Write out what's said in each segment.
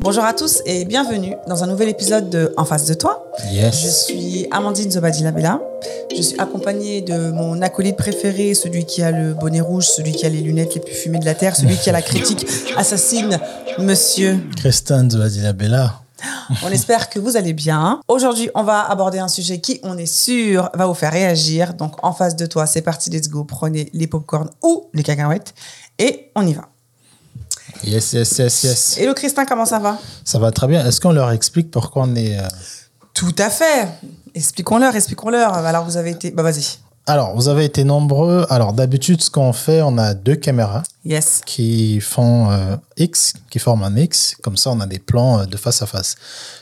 Bonjour à tous et bienvenue dans un nouvel épisode de En face de toi. Yes. Je suis Amandine Zobadila Bella. Je suis accompagnée de mon acolyte préféré, celui qui a le bonnet rouge, celui qui a les lunettes les plus fumées de la Terre, celui qui a la critique assassine, monsieur. Christian Zobadila Bella. On espère que vous allez bien. Aujourd'hui, on va aborder un sujet qui, on est sûr, va vous faire réagir. Donc, en face de toi, c'est parti, let's go. Prenez les popcorns ou les cacahuètes et on y va. Yes, yes, yes, yes. Hello Christin, comment ça va? Ça va très bien. Est-ce qu'on leur explique pourquoi on est. euh, Tout à fait. Expliquons-leur, expliquons-leur. Alors, vous avez été... Bah, vas-y. Alors, vous avez été nombreux. Alors, d'habitude, ce qu'on fait, on a deux caméras Yes. qui font euh, X, qui forment un X. Comme ça, on a des plans euh, de face à face.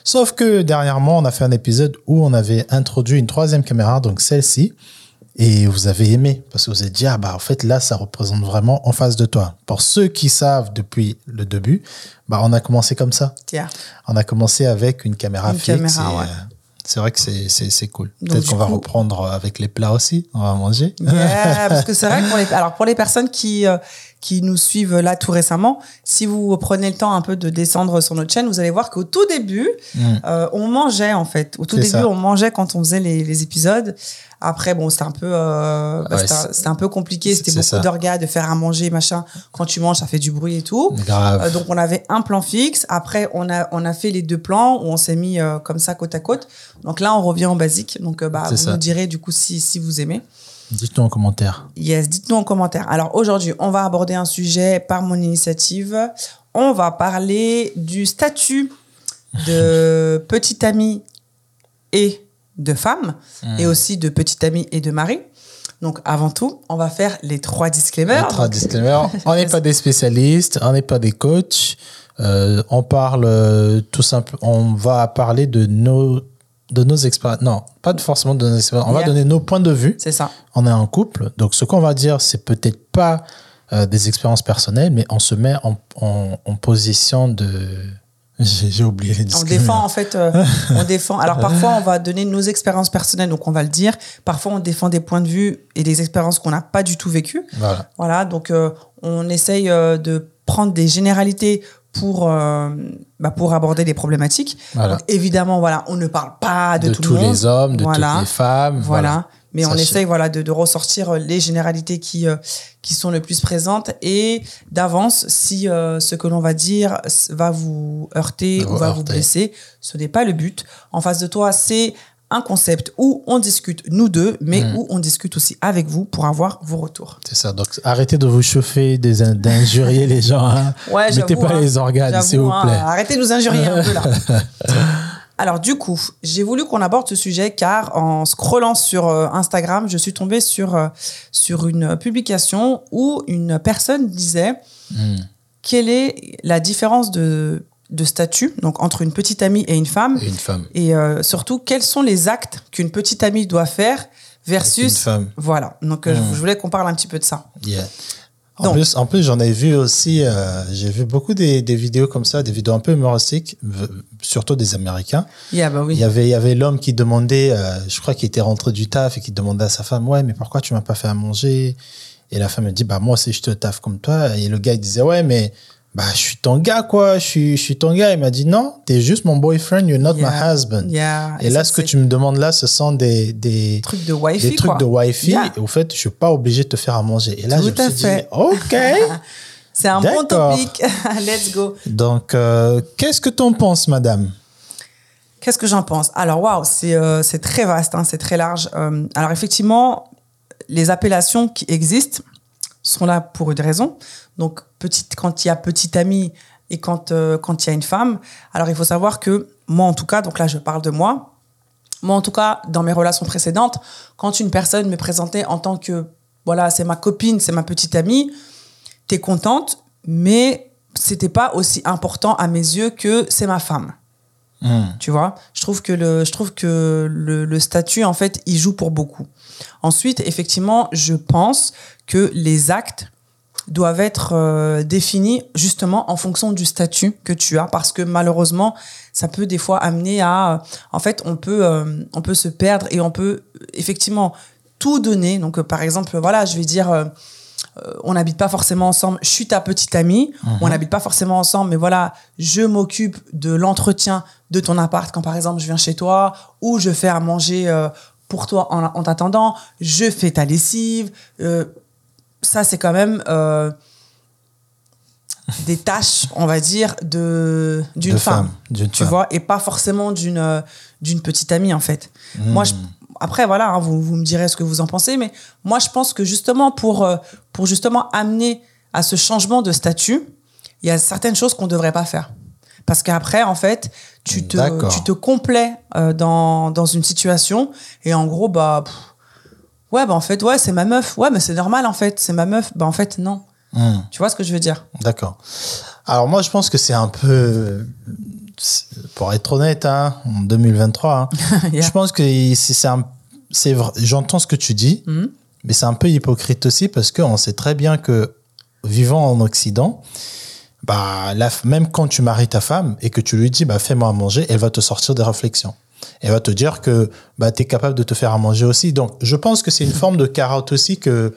Sauf que dernièrement, on a fait un épisode où on avait introduit une troisième caméra, donc celle-ci. Et vous avez aimé, parce que vous avez dit, ah bah en fait là, ça représente vraiment en face de toi. Pour ceux qui savent depuis le début, bah on a commencé comme ça. Tiens. On a commencé avec une caméra Une fixe. caméra, ouais. euh, c'est vrai que c'est, cool. Peut-être qu'on va reprendre avec les plats aussi. On va manger. Yeah, parce que c'est vrai que pour les, alors pour les personnes qui, euh, qui nous suivent là tout récemment, si vous prenez le temps un peu de descendre sur notre chaîne, vous allez voir qu'au tout début, Mm. euh, on mangeait en fait. Au tout début, ça. on mangeait quand on faisait les, les épisodes. Après, bon, c'était un peu, euh, bah, Ouais, c'était, un peu compliqué. C'était beaucoup d'orgas, de faire à manger, machin. Quand tu manges, ça fait du bruit et tout. Euh, donc on avait un plan fixe. Après on a on a fait les deux plans où on s'est mis euh, comme ça côte à côte. Donc là on revient en basique. Donc bah vous ça. nous direz du coup si si vous aimez. Dites-nous en commentaire. Yes, dites-nous en commentaire. Alors aujourd'hui on va aborder un sujet par mon initiative. On va parler du statut de petite amie et de femme et aussi de petite amie et de mari. Donc avant tout on va faire les trois disclaimers. Notre Donc, disclaimer. On n'est pas des spécialistes, on n'est pas des coachs. Euh, on parle euh, tout simple. On va parler de nos de nos expériences. Non, pas forcément de nos expériences. On va donner nos points de vue. C'est ça. on est un couple, donc ce qu'on va dire, c'est peut-être pas euh, des expériences personnelles, mais on se met en, en, en position de. J'ai oublié les On défend en fait, euh, on défend. Alors parfois on va donner nos expériences personnelles, donc on va le dire. Parfois on défend des points de vue et des expériences qu'on n'a pas du tout vécues. Voilà. Voilà, donc euh, on essaye de prendre des généralités pour euh, bah, pour aborder les problématiques. Voilà. Donc, évidemment, voilà, on ne parle pas de, De, tout tous le monde. les hommes, de Voilà. toutes les femmes. Voilà. Voilà. Mais on essaye voilà de, de ressortir euh, les généralités qui euh, qui sont le plus présentes et d'avance si euh, ce que l'on va dire va vous heurter ou va vous blesser, ce n'est pas le but. En face de toi, c'est un concept où on discute nous deux, mais Mm. où on discute aussi avec vous pour avoir vos retours. C'est ça. Donc arrêtez de vous chauffer, d'injurier les gens. hein. Ouais, Mettez pas hein. les organes, J'avoue, s'il vous hein, plaît. arrêtez de nous injurier un peu là. Alors du coup, j'ai voulu qu'on aborde ce sujet car en scrollant sur euh, Instagram, je suis tombée sur euh, sur une publication où une personne disait Hmm. quelle est la différence de de statut donc entre une petite amie et une femme Et Une femme. et euh, surtout quels sont les actes qu'une petite amie doit faire Une versus femme. voilà. Donc euh, Mm. je voulais qu'on parle un petit peu de ça. Yeah. En Donc. plus, en plus j'en ai vu aussi, euh, j'ai vu beaucoup des, des vidéos comme ça, des vidéos un peu humoristiques, surtout des Américains. Yeah, bah oui. Il y avait, il y avait l'homme qui demandait, euh, je crois qu'il était rentré du taf et qui demandait à sa femme, ouais, mais pourquoi tu m'as pas fait à manger? Et la femme elle dit, bah moi aussi je te taf comme toi. Et le gars il disait, ouais, mais bah je suis ton gars quoi, je suis, je suis ton gars. Il m'a dit, non, t'es juste mon boyfriend, you're not Yeah. my husband. Yeah. Et là, ce que tu me demandes là, ce sont des, des, trucs de wifi des trucs quoi. de wifi. Yeah. Et au fait, je suis pas obligé de te faire à manger. Et là, Tout je me suis fait. dit, ok. C'est un bon topic. Let's go. Donc, euh, qu'est-ce que t'en penses, madame? Qu'est-ce que j'en pense? Alors, waouh, c'est euh, très vaste, hein, c'est très large. Euh, alors, effectivement, les appellations qui existent sont là pour une raison. Donc, petite, quand il y a petite amie et quand euh, quand il y a une femme. Alors, il faut savoir que moi, en tout cas, donc là, je parle de moi. Moi, en tout cas, dans mes relations précédentes, quand une personne me présentait en tant que, voilà, c'est ma copine, c'est ma petite amie, t'es contente, mais c'était pas aussi important à mes yeux que c'est ma femme. Hmm. Tu vois, je trouve que le, je trouve que le, le statut en fait, il joue pour beaucoup. Ensuite, effectivement, je pense que les actes doivent être euh, définis justement en fonction du statut que tu as parce que malheureusement ça peut des fois amener à euh, en fait on peut euh, on peut se perdre et on peut effectivement tout donner donc par exemple voilà je vais dire euh, on n'habite pas forcément ensemble. Je suis ta petite amie. On n'habite pas forcément ensemble, mais voilà, je m'occupe de l'entretien de ton appart quand par exemple je viens chez toi ou je fais à manger euh, pour toi en, en t'attendant. Je fais ta lessive. Euh, ça, c'est quand même des tâches, on va dire, de d'une femme, tu femme. vois, et pas forcément d'une d'une petite amie en fait. Hmm. Moi, je, après voilà, hein, vous, vous me direz ce que vous en pensez, mais moi je pense que justement pour euh, pour justement amener à ce changement de statut, il y a certaines choses qu'on devrait pas faire. Parce qu'après, en fait, tu te, tu te complais euh, dans, dans une situation et en gros, bah, pff, ouais, bah en fait, ouais, c'est ma meuf. Ouais, mais c'est normal en fait, c'est ma meuf. Bah en fait, non. Hmm. Tu vois ce que je veux dire? D'accord. Alors moi, je pense que c'est un peu, pour être honnête, hein, en 2023, hein, Yeah. je pense que c'est un. J'entends ce que tu dis, Mhm. mais c'est un peu hypocrite aussi parce qu'on sait très bien que vivant en Occident, bah la, même quand tu maries ta femme et que tu lui dis bah fais-moi à manger, elle va te sortir des réflexions. Elle va te dire que bah tu es capable de te faire à manger aussi. Donc je pense que c'est une forme de carotte aussi que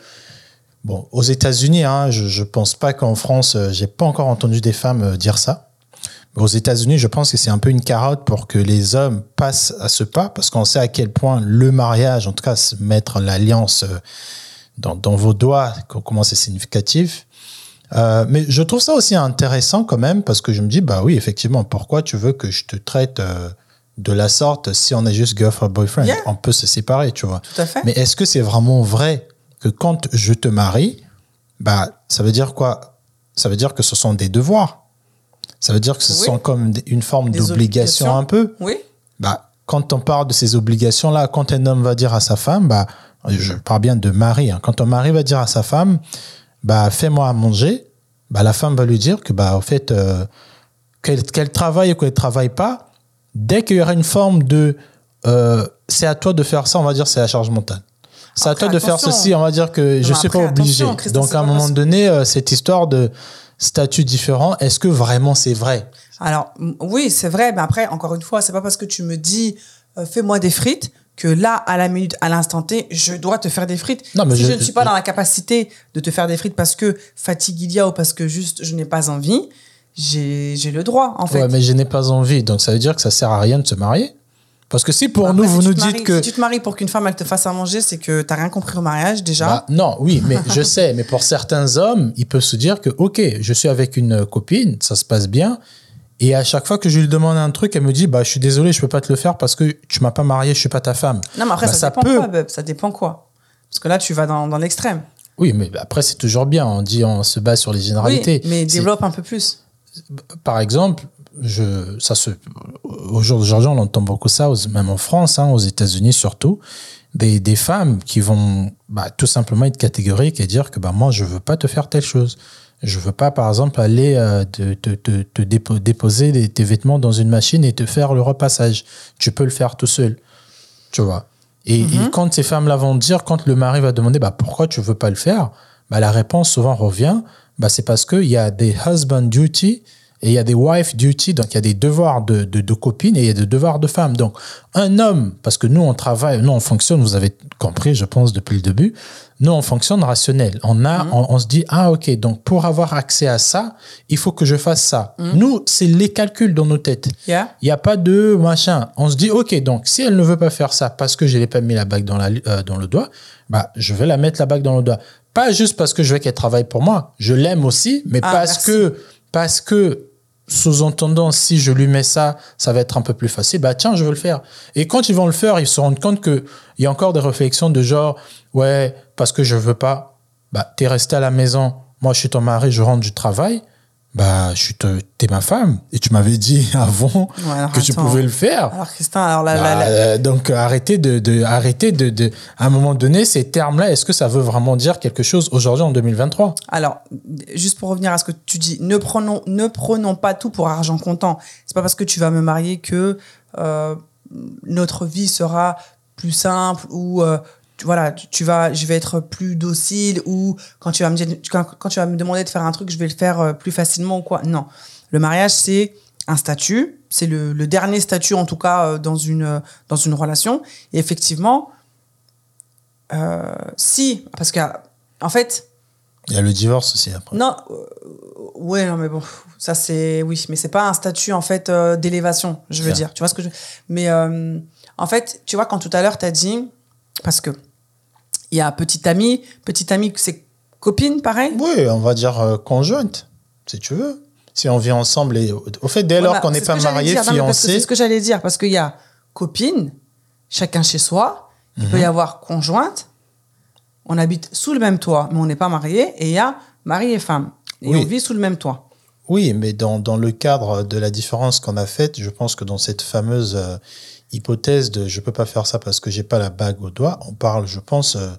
Bon, aux États-Unis, hein, je, je pense pas qu'en France, euh, j'ai pas encore entendu des femmes euh, dire ça. Aux États-Unis, je pense que c'est un peu une carotte pour que les hommes passent à ce pas, parce qu'on sait à quel point le mariage, en tout cas, mettre l'alliance euh, dans, dans vos doigts, co- comment c'est significatif. Euh, mais je trouve ça aussi intéressant quand même, parce que je me dis, bah oui, effectivement, pourquoi tu veux que je te traite euh, de la sorte si on est juste girlfriend boyfriend? Yeah. On peut se séparer, tu vois. Tout à fait. Mais est-ce que c'est vraiment vrai que quand je te marie, bah, ça veut dire quoi? Ça veut dire que ce sont des devoirs. Ça veut dire que ce Oui. sont comme une forme d'obligation un peu. Oui. Bah, quand on parle de ces obligations-là, quand un homme va dire à sa femme, bah, je parle bien de mari, hein, quand un mari va dire à sa femme, bah, fais-moi à manger, bah, la femme va lui dire que, bah, au fait, euh, qu'elle qu'elle travaille ou qu'elle travaille pas, dès qu'il y aura une forme de, euh, c'est à toi de faire ça, on va dire, c'est la charge mentale. C'est à toi de faire ceci, on va dire que je mais suis pas obligé. Donc, à un moment donné, euh, cette histoire de statut différent, est-ce que vraiment c'est vrai? Alors, oui, c'est vrai, mais après, encore une fois, c'est pas parce que tu me dis euh, fais-moi des frites que là, à la minute, à l'instant T, je dois te faire des frites. Non, mais si je- ne suis pas je- dans la capacité de te faire des frites parce que fatigue il y a ou parce que juste je n'ai pas envie, j'ai j'ai le droit, en fait. Ouais, mais je n'ai pas envie. Donc, ça veut dire que ça sert à rien de se marier Parce que si pour Après, nous, si vous tu nous te dites que. Si tu te maries pour qu'une femme, elle te fasse à manger, c'est que t'as rien compris au mariage, déjà. Bah, non, oui, mais je sais, mais pour certains hommes, ils peuvent se dire que, OK, je suis avec une copine, ça se passe bien, et à chaque fois que je lui demande un truc, elle me dit, bah, je suis désolé, je peux pas te le faire parce que tu m'as pas marié, je suis pas ta femme. non, mais après, Bah, ça, ça dépend peut- quoi, Beb Ça dépend quoi Parce que là, tu vas dans, dans l'extrême. Oui, mais après, c'est toujours bien. On dit, on se base sur les Oui, généralités. mais développe un peu plus. par exemple, je, ça se, au jour d'aujourd'hui, on entend beaucoup ça, même en France, hein, aux États-Unis surtout, des, des femmes qui vont bah, tout simplement être catégoriques et dire que bah, moi, je veux pas te faire telle chose. Je veux pas, par exemple, aller euh, te, te, te, te dépo- déposer les- tes vêtements dans une machine et te faire le repassage. Tu peux le faire tout seul. Tu vois. Et, et quand ces femmes-là vont dire, quand le mari va demander bah, pourquoi tu veux pas le faire, bah, la réponse souvent revient bah, c'est parce qu'il y a des husband duty et il y a des wife duty, donc il y a des devoirs de, de, de copine et il y a des devoirs de femme. Donc, un homme, parce que nous, on travaille, nous, on fonctionne, vous avez compris, je pense, depuis le début, nous, on fonctionne rationnel. On, a, on, on se dit, ah, ok, donc pour avoir accès à ça, il faut que je fasse ça. Nous, c'est les calculs dans nos têtes. Yeah. Il n'y a pas de machin. On se dit, OK, donc si elle ne veut pas faire ça parce que je n'ai pas mis la bague dans, la, euh, dans le doigt, bah, je vais la mettre la bague dans le doigt. Pas juste parce que je veux qu'elle travaille pour moi. Je l'aime aussi, mais Ah, parce, merci. que, parce que, sous-entendant, si je lui mets ça, ça va être un peu plus facile. Bah, tiens, je veux le faire. Et quand ils vont le faire, ils se rendent compte qu'il y a encore des réflexions de genre, ouais, parce que je veux pas. Bah, t'es resté à la maison. Moi, je suis ton mari, je rentre du travail. Bah, je suis te- t'es ma femme. Et tu m'avais dit avant Ouais, alors que tu pouvais le faire. Alors, Christin, alors là, là, Bah, là- euh, donc arrêtez de, de arrêtez de, de à un moment donné ces termes-là. Est-ce que ça veut vraiment dire quelque chose aujourd'hui en 2023 Alors, juste pour revenir à ce que tu dis, ne prenons, ne prenons pas tout pour argent comptant. C'est pas parce que tu vas me marier que euh, notre vie sera plus simple ou euh, voilà, tu, tu vas, je vais être plus docile ou quand tu vas me quand, quand tu vas me demander de faire un truc, je vais le faire euh, plus facilement ou quoi. Non, le mariage c'est un statut, c'est le, le dernier statut en tout cas euh, dans une euh, dans une relation. Et effectivement, euh, si parce que en fait Il y a le divorce aussi après. Non, euh, ouais, non, mais bon, ça c'est, oui, mais c'est pas un statut en fait euh, d'élévation, je veux dire. Tu vois ce que je. Mais en fait, tu vois, quand tout à l'heure t'as dit, parce que il y a petite amie, petite amie, c'est copine, pareil? Oui, on va dire euh, conjointe, si tu veux. Si on vit ensemble et au fait, dès lors Voilà, qu'on n'est pas marié, fiancé, C'est ce que j'allais dire, parce qu'il y a copine, chacun chez soi. Il peut y avoir conjointe. On habite sous le même toit, mais on n'est pas marié. Et il y a mari et femme. Et Oui. on vit sous le même toit. Oui, mais dans, dans le cadre de la différence qu'on a faite, je pense que dans cette fameuse euh, hypothèse de je peux pas faire ça parce que j'ai pas la bague au doigt, on parle, je pense, euh,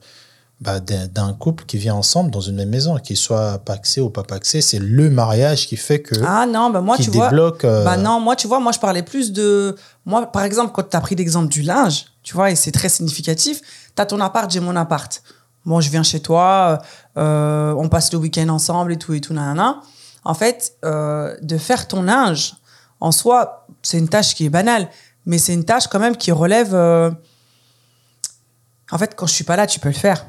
bah, d'un couple qui vit ensemble dans une même maison, qu'il soit paxé ou pas paxé. C'est le mariage qui fait que Ah non, bah moi, tu vois. débloque. euh, Bah non, moi, tu vois, moi, je parlais plus de. Moi, par exemple, quand tu as pris l'exemple du linge, tu vois, et c'est très significatif, tu as ton appart, j'ai mon appart. Bon, je viens chez toi, euh, on passe le week-end ensemble et tout et tout, nanana. En fait, euh, de faire ton linge, en soi, c'est une tâche qui est banale, mais c'est une tâche quand même qui relève. euh, En fait, quand je suis pas là, tu peux le faire.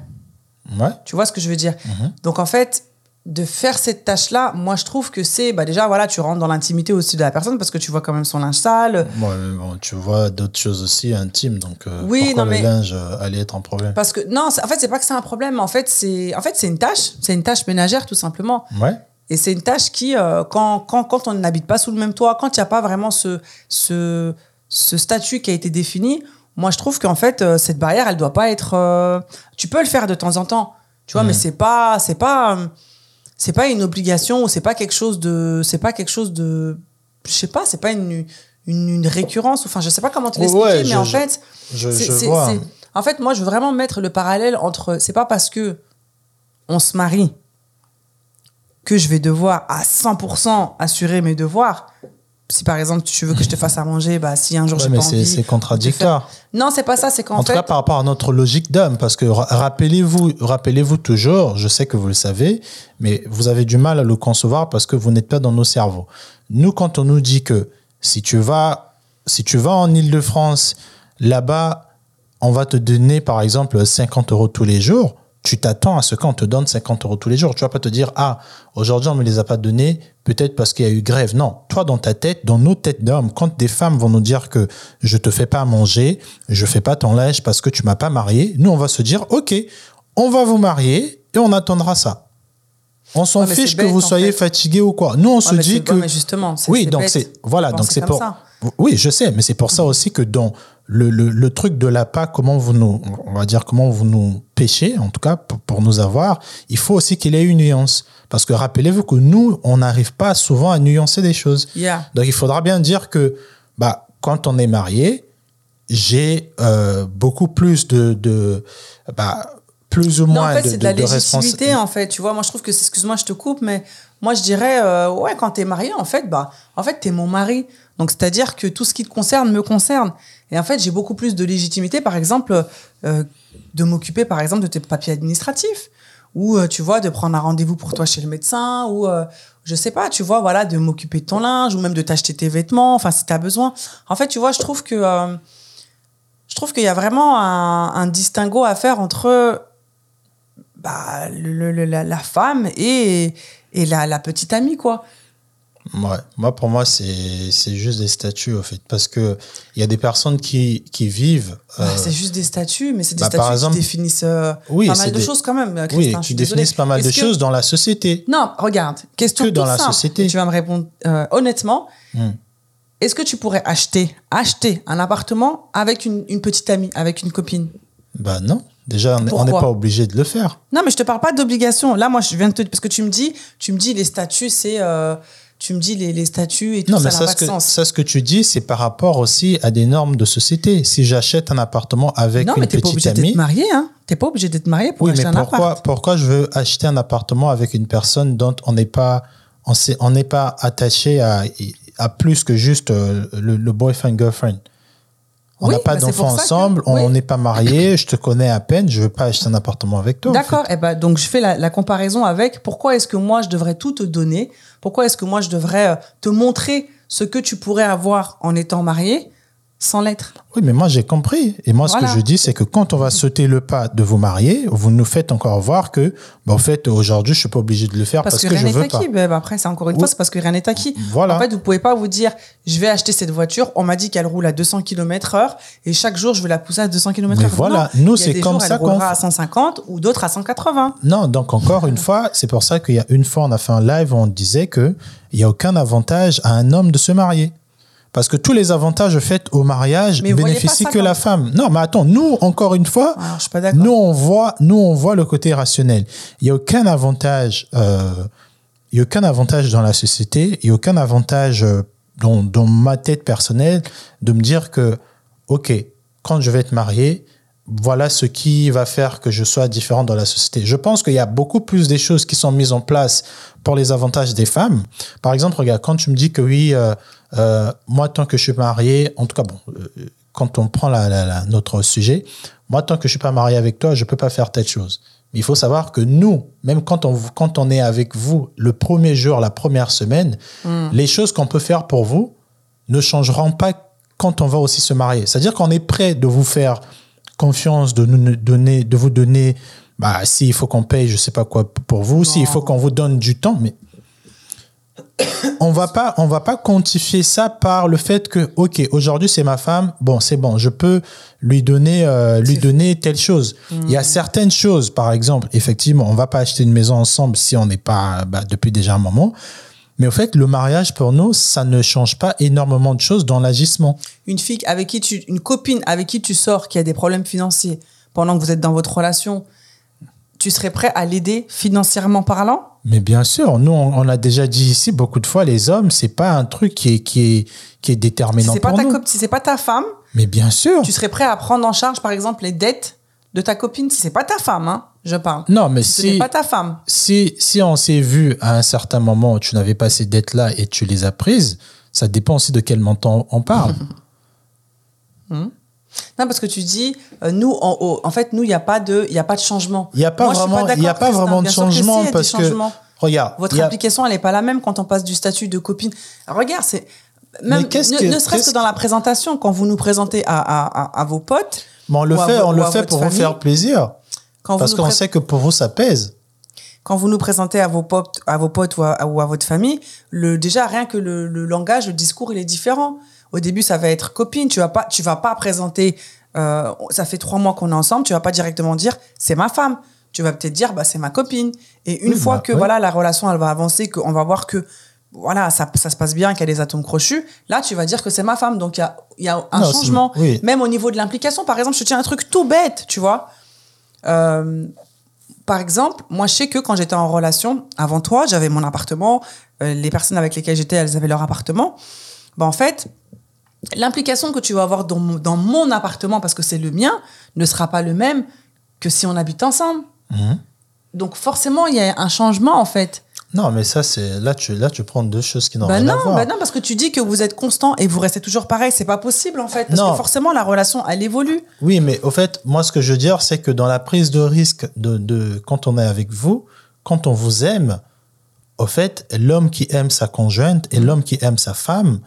Ouais. Tu vois ce que je veux dire? Mhm. Donc en fait, de faire cette tâche-là, moi je trouve que c'est bah déjà voilà, tu rentres dans l'intimité aussi de la personne parce que tu vois quand même son linge sale. Ouais, mais bon, tu vois d'autres choses aussi intimes, donc euh, Oui, pourquoi non, le mais- linge euh, allait être un problème? Parce que non, en fait c'est pas que c'est un problème. En fait c'est en fait c'est une tâche, c'est une tâche ménagère tout simplement. Ouais. Et c'est une tâche qui euh, quand, quand quand on n'habite pas sous le même toit, quand il n'y a pas vraiment ce ce ce statut qui a été défini, moi je trouve qu'en fait euh, cette barrière elle doit pas être. euh, tu peux le faire de temps en temps, tu vois, mais c'est pas c'est pas euh, c'est pas une obligation ou c'est pas quelque chose de c'est pas quelque chose de je sais pas c'est pas une, une une récurrence enfin je sais pas comment te Ouais, l'expliquer ouais, mais je- en je- fait Je, c'est- en fait moi je veux vraiment mettre le parallèle entre c'est pas parce que on se marie que je vais devoir à 100% assurer mes devoirs si par exemple tu veux que je te fasse à manger bah si un jour Ouais, j'ai mais pas c'est envie c'est contradictoire. non c'est pas ça c'est qu'en En tout fait cas, par rapport à notre logique d'homme, parce que ra- rappelez-vous, rappelez-vous toujours, je sais que vous le savez, mais vous avez du mal à le concevoir parce que vous n'êtes pas dans nos cerveaux. Nous, quand on nous dit que si tu vas, si tu vas en Île-de-France, là-bas, on va te donner, par exemple, 50 euros tous les jours, tu t'attends à ce qu'on te donne 50 euros tous les jours. Tu vas pas te dire, ah, aujourd'hui, on me les a pas donnés, peut-être parce qu'il y a eu grève. Non. Toi, dans ta tête, dans nos têtes d'hommes, quand des femmes vont nous dire que je te fais pas à manger, je fais pas ton linge parce que tu m'as pas marié, nous, on va se dire, OK, on va vous marier et on attendra ça. On s'en Ouais, fiche que vous soyez fait. fatigué ou quoi. Nous, on Ouais, se dit que ouais, justement c'est- oui, donc c'est voilà, donc c'est pour. ça. Oui, je sais, mais c'est pour ça aussi que dans le, le, le truc de la PAC, comment vous nous, on va dire comment vous nous pêchez, en tout cas pour, pour nous avoir, il faut aussi qu'il y ait une nuance. Parce que rappelez-vous que nous, on n'arrive pas souvent à nuancer des choses. Yeah. Donc il faudra bien dire que bah, quand on est marié, j'ai euh, beaucoup plus de, de bah, plus ou Non, moins en fait, de, c'est de la de- de légitimité, respons- en fait. Tu vois, moi, je trouve que, c'est- excuse-moi, je te coupe, mais moi, je dirais, euh, ouais, quand t'es marié, en fait, bah, en fait, t'es mon mari. Donc, c'est-à-dire que tout ce qui te concerne me concerne. Et en fait, j'ai beaucoup plus de légitimité, par exemple, euh, de m'occuper, par exemple, de tes papiers administratifs. Ou, euh, tu vois, de prendre un rendez-vous pour toi chez le médecin. Ou, euh, je sais pas, tu vois, voilà, de m'occuper de ton linge. Ou même de t'acheter tes vêtements. Enfin, si t'as besoin. En fait, tu vois, je trouve que, euh, je trouve qu'il y a vraiment un, distinguo à faire entre bah, le- la, femme et, et la petite amie, quoi. Ouais, moi pour moi c'est juste des statuts au fait parce que il y a des personnes qui qui vivent euh, Ouais, c'est juste des statuts, mais c'est des bah, statuts exemple- qui définissent euh, Oui, pas mal de des- choses quand même, oui Christin, qui définissent pas mal de que- choses dans la société. Non, regarde, question Que dans la simple. société. Tu vas me répondre euh, honnêtement. Hmm. Est-ce que tu pourrais acheter, acheter un appartement avec une, une petite amie, avec une copine? Bah non, déjà on est- on n'est pas obligé de le faire. Non, mais je te parle pas d'obligation. Là, moi, je viens de te parce que tu me dis, tu me dis les statuts, c'est, euh, tu me dis les, les statuts et tout Non, ça mais n'a ça pas ce, de que, sens. ça, ce que tu dis, c'est par rapport aussi à des normes de société. Si j'achète un appartement avec non, mais une t'es pas petite obligé amie, d'être marié, hein. T'es pas obligé d'être marié pour oui, acheter mais un pourquoi, appart. pourquoi je veux acheter un appartement avec une personne dont on n'est pas, on n'est pas attaché à, à plus que juste euh, le, le boyfriend girlfriend? On Oui, n'a pas bah, d'enfants que- ensemble, on n'est pas mariés, je te connais à peine, je veux pas acheter un appartement avec toi. en D'accord. fait. Eh ben, donc, je fais la, la comparaison avec pourquoi est-ce que moi, je devrais tout te donner? Pourquoi est-ce que moi, je devrais euh, te montrer ce que tu pourrais avoir en étant marié? Sans l'être. Oui, mais moi j'ai compris. Et moi, ce que je dis, c'est que quand on va sauter le pas de vous marier, vous nous faites encore voir que, bah, en fait, aujourd'hui, je suis pas obligé de le faire parce, Parce, que, que, rien je n'est pas. acquis. Ben, après, c'est encore une fois, c'est parce que rien n'est acquis. Voilà. En fait, vous pouvez pas vous dire, je vais acheter cette voiture. On m'a dit qu'elle roule à 200 km heure et chaque jour, je vais la pousser à 200 km Mais heure. voilà, Non. nous, c'est comme jours, ça qu'on roulera à 150 ou d'autres à 180. Non, donc encore une fois, c'est pour ça qu'il y a une fois, on a fait un live où on disait que il y a aucun avantage à un homme de se marier. Parce que tous les avantages faits au mariage Mais bénéficient que la femme. Non, mais attends, nous, encore une fois, Alors, je suis pas d'accord. nous, on voit, nous, on voit le côté rationnel. Il n'y a aucun avantage, euh, il y a aucun avantage dans la société, il n'y a aucun avantage euh, dans, dans ma tête personnelle de me dire que, OK, quand je vais être marié, voilà ce qui va faire que je sois différent dans la société. Je pense qu'il y a beaucoup plus des choses qui sont mises en place pour les avantages des femmes. Par exemple, regarde, quand tu me dis que oui, euh, euh, moi, tant que je suis marié, en tout cas, bon, euh, quand on prend la, la- la- notre sujet, moi, tant que je suis pas marié avec toi, je peux pas faire telle chose. Mais il faut savoir que nous, même quand on, quand on est avec vous le premier jour, la première semaine, les choses qu'on peut faire pour vous ne changeront pas quand on va aussi se marier. C'est-à-dire qu'on est prêt de vous faire confiance, de nous donner, de vous donner, bah, s'il faut qu'on paye, je sais pas quoi pour vous, s'il faut qu'on vous donne du temps, mais on va pas, on va pas quantifier ça par le fait que, ok, aujourd'hui c'est ma femme, bon, c'est bon, je peux lui donner, euh, lui donner telle chose. Il y a certaines choses, par exemple, effectivement, on va pas acheter une maison ensemble si on n'est pas bah, depuis déjà un moment. Mais au fait, le mariage pour nous, ça ne change pas énormément de choses dans l'agissement. Une fille avec qui tu, une copine avec qui tu sors qui a des problèmes financiers pendant que vous êtes dans votre relation, tu serais prêt à l'aider financièrement parlant? Mais bien sûr, nous, on, on a déjà dit ici beaucoup de fois, les hommes, c'est pas un truc qui est, qui est, qui est Si déterminant pas pour ta nous. si c'est pas ta femme, Mais bien sûr. tu serais prêt à prendre en charge, par exemple, les dettes de ta copine. Si c'est pas ta femme, hein, je parle. Non, mais Ce n'est si, pas ta femme. si, si on s'est vu à un certain moment tu n'avais pas ces dettes-là et tu les as prises, ça dépend aussi de quel montant on parle. Non, parce que tu dis, euh, nous, en, haut, en fait, nous, il n'y a pas de, y a pas de changement. Il n'y a pas Moi, vraiment, y a pas vraiment de que si, changement parce que, regarde, Votre a- application, elle n'est pas la même quand on passe du statut de copine. Regarde, c'est même Mais qu'est-ce ne, que- ne serait-ce que dans la présentation, quand vous nous présentez à, à, à, à vos potes, mais on le ou fait, vo- on le fait pour vous faire plaisir. quand Parce qu'on pré- sait que pour vous, ça pèse. quand vous nous présentez à vos potes, à vos potes ou à, ou à votre famille, le, déjà rien que le, le langage, le discours, il est différent. Au début, ça va être copine. Tu vas pas, tu vas pas présenter. euh, ça fait trois mois qu'on est ensemble. Tu vas pas directement dire c'est ma femme. Tu vas peut-être dire bah c'est ma copine. Et une Oui, fois bah, que oui. voilà la relation elle va avancer, qu'on va voir que voilà ça, ça se passe bien, qu'il y a des atomes crochus. Là, tu vas dire que c'est ma femme. Donc il y a, y a un Non, changement. oui. Même au niveau de l'implication, par exemple, je te tiens un truc tout bête, tu vois. Euh, par exemple, moi, je sais que quand j'étais en relation, avant toi, j'avais mon appartement. euh, les personnes avec lesquelles j'étais, elles avaient leur appartement. Ben, en fait, l'implication que tu vas avoir dans mon, dans mon appartement, parce que c'est le mien, ne sera pas le même que si on habite ensemble. Mhm. Donc, forcément, il y a un changement, en fait. Non, mais ça, c'est, là, tu, là, tu prends deux choses qui n'ont Ben rien à non, voir. ben non, parce que tu dis que vous êtes constant et vous restez toujours pareil. C'est pas possible, en fait. Parce Non. que forcément, la relation, elle évolue. Oui, mais au fait, moi, ce que je veux dire, c'est que dans la prise de risque de, de quand on est avec vous, quand on vous aime, au fait, l'homme qui aime sa conjointe et l'homme qui aime sa femme,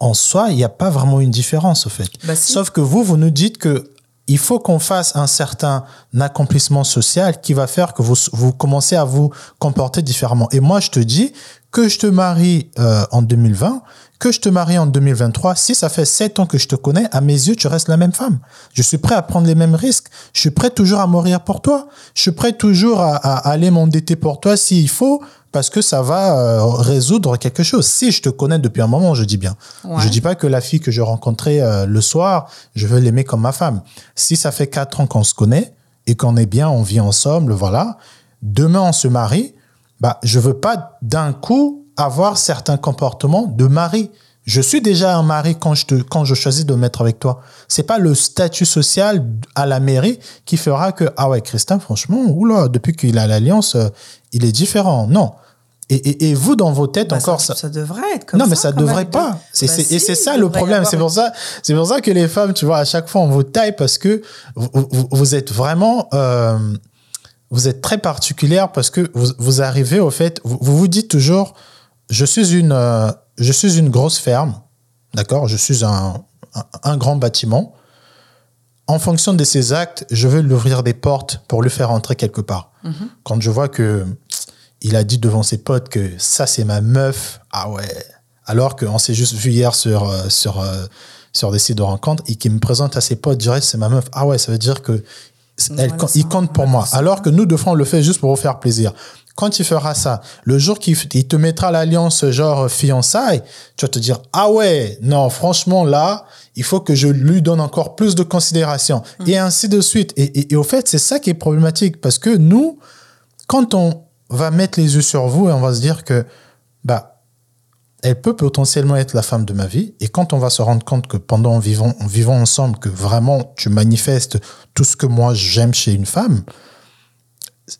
en soi, il n'y a pas vraiment une différence, au fait. Bah, si. Sauf que vous, vous nous dites que il faut qu'on fasse un certain accomplissement social qui va faire que vous, vous commencez à vous comporter différemment. Et moi, je te dis que je te marie euh, en 2020, que je te marie en 2023, si ça fait sept ans que je te connais, à mes yeux, tu restes la même femme. Je suis prêt à prendre les mêmes risques. Je suis prêt toujours à mourir pour toi. Je suis prêt toujours à, à aller m'endetter pour toi s'il faut, parce que ça va euh, résoudre quelque chose. Si je te connais depuis un moment, je dis bien. Ouais. Je dis pas que la fille que je rencontrais euh, le soir, je veux l'aimer comme ma femme. Si ça fait quatre ans qu'on se connaît et qu'on est bien, on vit ensemble, voilà. Demain, on se marie. Bah, je veux pas d'un coup avoir certains comportements de mari. Je suis déjà un mari quand je te, quand je choisis de me mettre avec toi. C'est pas le statut social à la mairie qui fera que, ah ouais, Christin, franchement, oula, depuis qu'il a l'alliance, euh, il est différent. Non. Et, et, et vous, dans vos têtes, Bah, encore, ça, ça, ça devrait être comme non, ça. mais ça devrait même. pas. Bah et c'est ça le problème. C'est pour ça, c'est pour ça que les femmes, tu vois, à chaque fois, on vous taille parce que vous, vous- vous êtes vraiment, euh, vous êtes très particulière parce que vous, vous arrivez au fait, vous, vous vous dites toujours, je suis une, euh, je suis une grosse ferme, d'accord Je suis un, un, un grand bâtiment. En fonction de ses actes, je veux lui ouvrir des portes pour le faire entrer quelque part. Quand je vois que il a dit devant ses potes que ça c'est ma meuf, ah ouais. Alors qu'on s'est juste vu hier sur euh, sur euh, sur des sites de rencontres et qu'il me présente à ses potes direct c'est ma meuf, ah ouais, ça veut dire que elle, Voilà, il ça, compte pour moi. Alors que nous deux fois on le fait juste pour vous faire plaisir. Quand il fera ça, le jour qu'il il te mettra l'alliance genre fiançailles, tu vas te dire ah ouais, non franchement là, il faut que je lui donne encore plus de considération Mm. et ainsi de suite. Et, et- et au fait c'est ça qui est problématique parce que nous, quand on va mettre les yeux sur vous et on va se dire que bah elle peut potentiellement être la femme de ma vie. Et quand on va se rendre compte que pendant vivant, en vivant ensemble, que vraiment tu manifestes tout ce que moi j'aime chez une femme,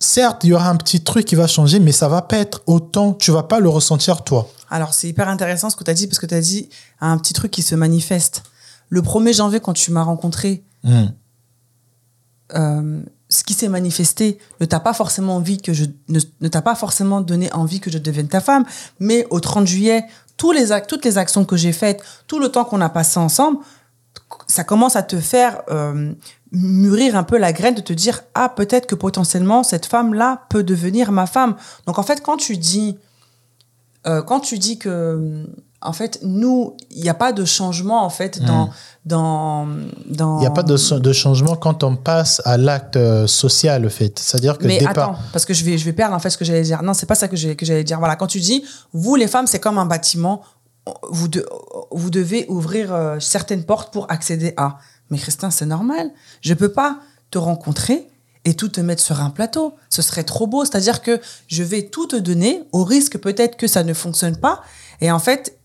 certes, il y aura un petit truc qui va changer, mais ça va pas être autant, tu vas pas le ressentir toi. Alors, c'est hyper intéressant ce que tu as dit, parce que tu as dit un petit truc qui se manifeste. Le 1er janvier, quand tu m'as rencontré, Hmm. euh, ce qui s'est manifesté ne t'a pas forcément envie que je ne, ne t'a pas forcément donné envie que je devienne ta femme, mais au 30 juillet, tous les actes, toutes les actions que j'ai faites, tout le temps qu'on a passé ensemble, ça commence à te faire euh, mûrir un peu la graine de te dire ah peut-être que potentiellement cette femme là peut devenir ma femme. Donc en fait quand tu dis euh, quand tu dis que en fait nous il n'y a pas de changement en fait dans dans dans Il n'y a pas de, changement quand on passe à l'acte euh, social, le fait. C'est-à-dire que mais départ. attends, parce que je vais, je vais perdre en fait ce que j'allais dire. Non, c'est pas ça que j'allais dire. Voilà, quand tu dis, vous les femmes, c'est comme un bâtiment, vous, de- vous devez ouvrir euh, certaines portes pour accéder à. Mais Christin, c'est normal. Je peux pas te rencontrer et tout te mettre sur un plateau. Ce serait trop beau. C'est-à-dire que je vais tout te donner au risque peut-être que ça ne fonctionne pas. Et en fait,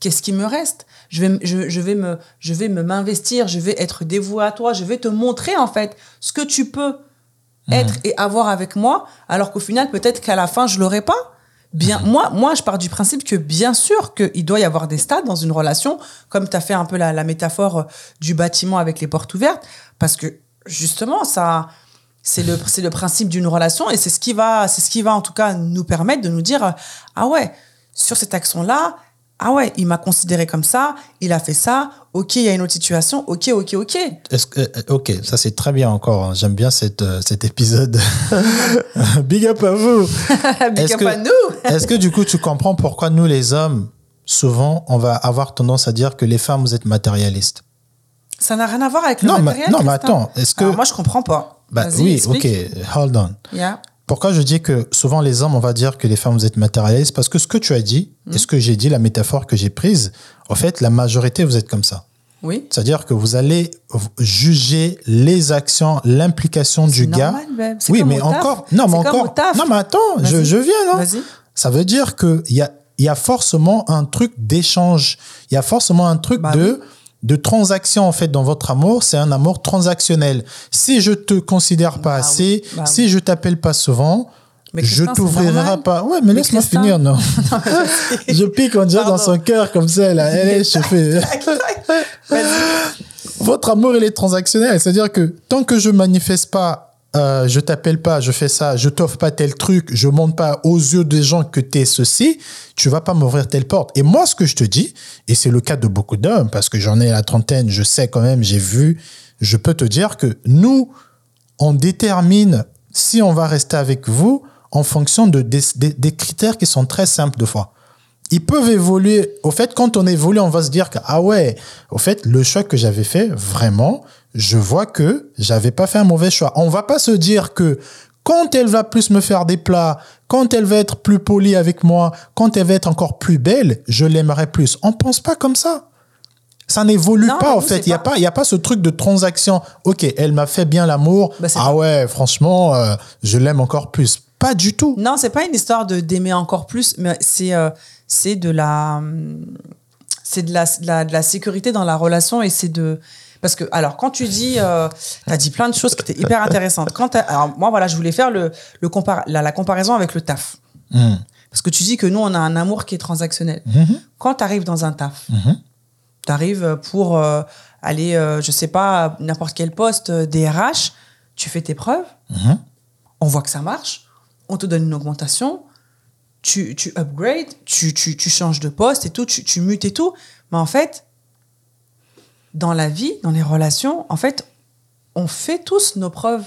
qu'est-ce qui me reste? Je vais, m- je, je vais me, je vais me m'investir, je vais être dévoué à toi, je vais te montrer en fait ce que tu peux être et avoir avec moi, alors qu'au final peut-être qu'à la fin je l'aurai pas. Bien, moi, moi, je pars du principe que bien sûr qu'il doit y avoir des stades dans une relation, comme tu as fait un peu la, la métaphore euh, du bâtiment avec les portes ouvertes, parce que justement, ça, c'est le, c'est le principe d'une relation et c'est ce qui va, c'est ce qui va en tout cas nous permettre de nous dire, euh, ah ouais, sur cette action-là, ah ouais, il m'a considéré comme ça, il a fait ça, ok, il y a une autre situation, ok, ok, ok. Est-ce que, euh, ok, ça c'est très bien encore. hein. J'aime bien cette, euh, cet épisode. Big up à vous. Big up que- à nous Est-ce que du coup tu comprends pourquoi nous les hommes, souvent, on va avoir tendance à dire que les femmes, vous êtes matérialistes? Ça n'a rien à voir avec le Non, matériel. non, mais attends, est-ce que- Alors, moi, je comprends pas. Bah oui, explique. ok, hold on. Yeah. Pourquoi je dis que souvent les hommes, on va dire que les femmes, vous êtes matérialistes? Parce que ce que tu as dit, et ce que j'ai dit, la métaphore que j'ai prise, en fait, la majorité, vous êtes comme ça. Oui. C'est-à-dire que vous allez juger les actions, l'implication du gars. C'est Oui, comme mais au taf. encore. Non, mais au encore. taf. Non, mais attends, je, viens, non Vas-y. Ça veut dire qu'il y a, il y a forcément un truc d'échange. Il y a forcément un truc Bah de, de transaction, en fait, dans votre amour. C'est un amour transactionnel. Si je te considère pas Bah assez, oui, bah si je t'appelle pas souvent, Mais je t'ouvrirai pas. Ouais, mais, Mais laisse-moi finir, non. je pique, on dirait dans son cœur, comme ça, là. Allez, je fais. Votre amour, il est transactionnel. C'est-à-dire que tant que je manifeste pas, euh, je t'appelle pas, je fais ça, je t'offre pas tel truc, je montre pas aux yeux des gens que t'es ceci, tu vas pas m'ouvrir telle porte. Et moi, ce que je te dis, et c'est le cas de beaucoup d'hommes, parce que j'en ai la trentaine, je sais quand même, j'ai vu, je peux te dire que nous, on détermine si on va rester avec vous en fonction de des, des- des critères qui sont très simples de fois. Ils peuvent évoluer. Au fait, quand on évolue, on va se dire que, ah ouais, au fait, le choix que j'avais fait, vraiment, je vois que j'avais pas fait un mauvais choix. On va pas se dire que quand elle va plus me faire des plats, quand elle va être plus polie avec moi, quand elle va être encore plus belle, je l'aimerai plus. On pense pas comme ça. Ça n'évolue pas, en fait. Il n'y a, pas- y a pas ce truc de transaction. OK, elle m'a fait bien l'amour. Bah, ah ouais, franchement, euh, je l'aime encore plus. Pas du tout. Non, c'est pas une histoire de d'aimer encore plus, mais c'est euh, c'est de la c'est de la, de la de la sécurité dans la relation et c'est de parce que alors quand tu dis euh, tu as dit plein de choses qui étaient hyper intéressantes. Quand alors moi voilà, je voulais faire le le compar la, la comparaison avec le taf. Hmm. Parce que tu dis que nous on a un amour qui est transactionnel. Mhm. Quand tu arrives dans un taf, Mhm. tu arrives pour euh, aller euh, je sais pas n'importe quel poste euh, DRH, tu fais tes preuves, on voit que ça marche, on te donne une augmentation, tu, tu upgrades, tu, tu, tu changes de poste et tout, tu, tu mutes et tout. Mais en fait, dans la vie, dans les relations, en fait, on fait tous nos preuves,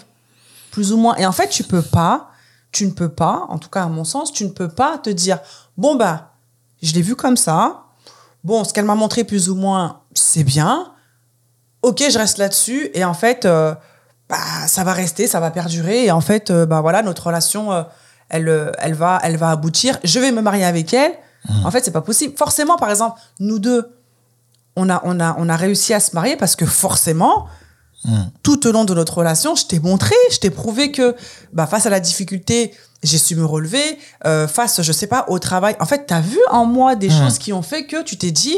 plus ou moins. Et en fait, tu peux pas, tu ne peux pas, en tout cas à mon sens, tu ne peux pas te dire, bon bah, je l'ai vu comme ça, bon, ce qu'elle m'a montré plus ou moins, c'est bien, ok, je reste là-dessus, et en fait, euh, bah, ça va rester, ça va perdurer, et en fait, euh, bah voilà, notre relation, euh, elle, elle, va, elle va aboutir, je vais me marier avec elle. En fait, c'est pas possible. Forcément, par exemple, nous deux, on a, on a, on a réussi à se marier parce que forcément, tout au long de notre relation, je t'ai montré, je t'ai prouvé que bah, face à la difficulté, j'ai su me relever, euh, face, je sais pas, au travail. En fait, tu as vu en moi des choses qui ont fait que tu t'es dit,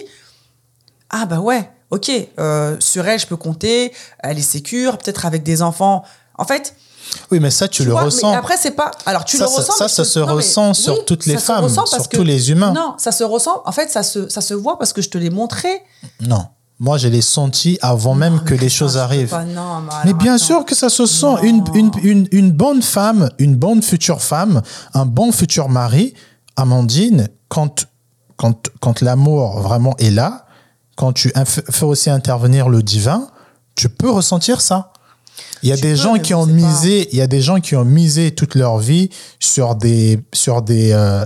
ah bah ouais, ok, euh, sur elle, je peux compter, elle est sécure, peut-être avec des enfants. En fait, Oui, mais ça, tu, le vois, ressens. après, c'est pas. Alors, tu Ça, le ça- ressens. ça, ça se non, mais- ressent sur toutes les femmes, sur tous les humains. Non, ça se ressent. En fait, ça se, ça se voit parce que je te l'ai montré. Non. Moi, je l'ai senti avant même que les choses arrivent. pas, non, mais bien attends. sûr que ça se sent. Une, une, une, une bonne femme, une bonne future femme, un bon futur mari, Amandine, quand, quand, quand l'amour vraiment est là, quand tu fais aussi intervenir le divin, tu peux ressentir ça. Il y a des peux, gens qui ont pas- misé, il y a des gens qui ont misé toute leur vie sur des, sur des, euh,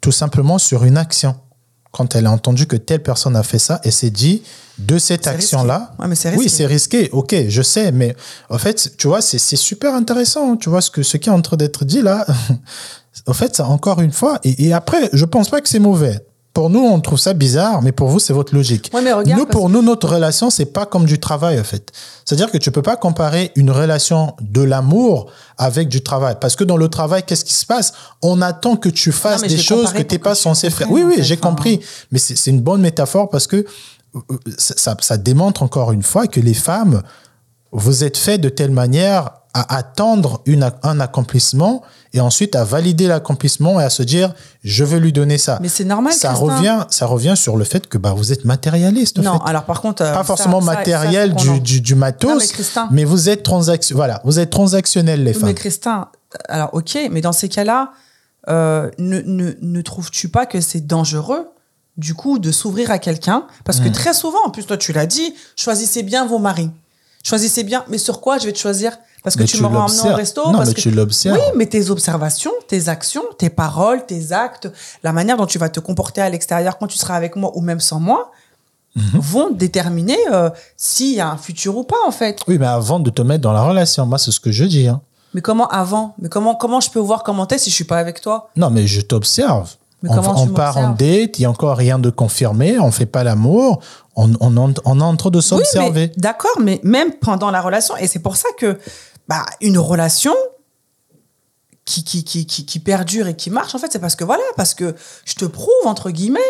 tout simplement sur une action. Quand elle a entendu que telle personne a fait ça, elle s'est dit de cette action-là, Ouais, mais c'est oui, c'est risqué, ok, je sais, mais en fait, tu vois, c'est c'est super intéressant, tu vois, ce, que, ce qui est en train d'être dit là. en fait, ça, encore une fois, et, et après, je pense pas que c'est mauvais. Pour nous, on trouve ça bizarre, mais pour vous, c'est votre logique. Ouais, mais regarde, nous, pour nous, notre relation, c'est pas comme du travail, en fait. C'est-à-dire que tu peux pas comparer une relation de l'amour avec du travail. Parce que dans le travail, qu'est-ce qui se passe? On attend que tu fasses des choses que pour pas censé faire. Oui, oui, j'ai Enfin, compris. Mais c'est une bonne métaphore parce que euh, ça, ça- ça démontre encore une fois que les femmes, vous êtes fait de telle manière à attendre une, un accomplissement et ensuite à valider l'accomplissement et à se dire je veux lui donner ça. Mais c'est normal, Ça Christin. revient, ça revient sur le fait que bah, vous êtes matérialiste. Non, fait. alors par contre. euh, Pas forcément ça- matériel du, du, du matos, Non, mais Christin. mais vous êtes transaction, voilà, vous êtes transactionnel les femmes. Mais Christin, alors ok, mais dans ces cas-là, euh, ne, ne, ne trouves-tu pas que c'est dangereux du coup de s'ouvrir à quelqu'un? Parce Hmm. que très souvent, en plus toi tu l'as dit, choisissez bien vos maris. Choisissez bien, mais sur quoi je vais te choisir? Parce que Mais tu, m'auras emmené au resto Non, parce mais que... tu l'observes. Oui, mais tes observations, tes actions, tes paroles, tes actes, la manière dont tu vas te comporter à l'extérieur quand tu seras avec moi ou même sans moi, Mhm. vont déterminer euh, s'il y a un futur ou pas en fait. Oui, mais avant de te mettre dans la relation, moi, c'est ce que je dis. hein. Mais comment avant? Mais comment comment je peux voir comment t'es si je suis pas avec toi? Non, mais je t'observe. On, on tu part en date, il n'y a encore rien de confirmé, on fait pas l'amour, on, on, est en train de s'observer. d'accord, mais même pendant la relation, et c'est pour ça que bah, une relation qui, qui, qui, qui, qui perdure et qui marche, en fait, c'est parce que voilà, parce que je te prouve, entre guillemets,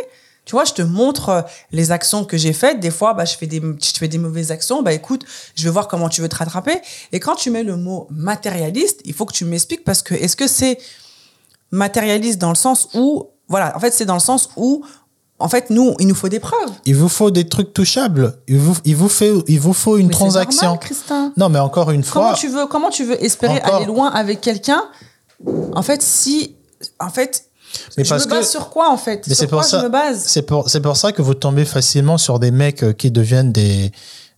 tu vois, je te montre euh, les actions que j'ai faites. Des fois, bah, je, fais des, je fais des mauvaises actions. Bah, écoute, je vais voir comment tu veux te rattraper. Et quand tu mets le mot matérialiste, il faut que tu m'expliques parce que est-ce que c'est matérialiste dans le sens où, voilà, en fait, c'est dans le sens où, en fait, nous, il nous faut des preuves. Il vous faut des trucs touchables. Il vous, il vous, fait, il vous faut une Mais transaction. normal, Christin. Non, mais encore une Comment fois, tu veux, comment tu veux espérer Encore- aller loin avec quelqu'un? En fait, si, en fait, Mais je parce me base que- sur quoi en fait? C'est pour ça- je me base? c'est pour, c'est pour ça que vous tombez facilement sur des mecs euh, qui deviennent des,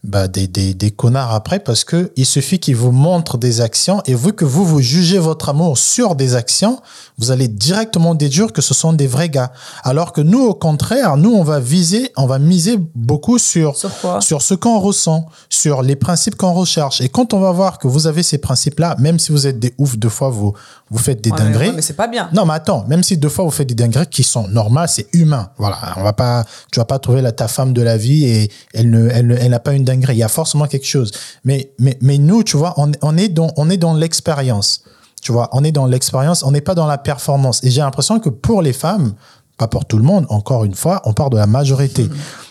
bah, des, des, des connards après parce que il suffit qu'ils vous montrent des actions et vu que vous, vous jugez votre amour sur des actions, vous allez directement déduire que ce sont des vrais gars. Alors que nous, au contraire, nous, on va viser, on va miser beaucoup sur, Sur quoi sur ce qu'on ressent, sur les principes qu'on recherche. Et quand on va voir que vous avez ces principes-là, même si vous êtes des oufs, deux fois vous, vous faites des Ouais, mais- dingueries. ouais, mais c'est pas bien. Non, mais attends, même si deux fois vous faites des dingueries qui sont normales, c'est humain. Voilà, on va pas, tu vas pas trouver la, ta femme de la vie et elle ne, elle ne- elle n'a pas une dinguerie. Il y a forcément quelque chose. Mais, mais, mais nous, tu vois, on, on est dans, on est dans l'expérience. Tu vois, on est dans l'expérience, on n'est pas dans la performance. Et j'ai l'impression que pour les femmes, pas pour tout le monde, encore une fois, on part de la majorité.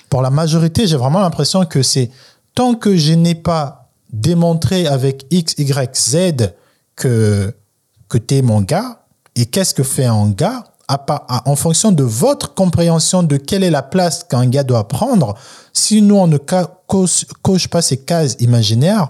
Pour la majorité, j'ai vraiment l'impression que c'est tant que je n'ai pas démontré avec X, Y, Z que, que tu es mon gars, et qu'est-ce que fait un gars en fonction de votre compréhension de quelle est la place qu'un gars doit prendre, si nous, on ne coche pas ces cases imaginaires,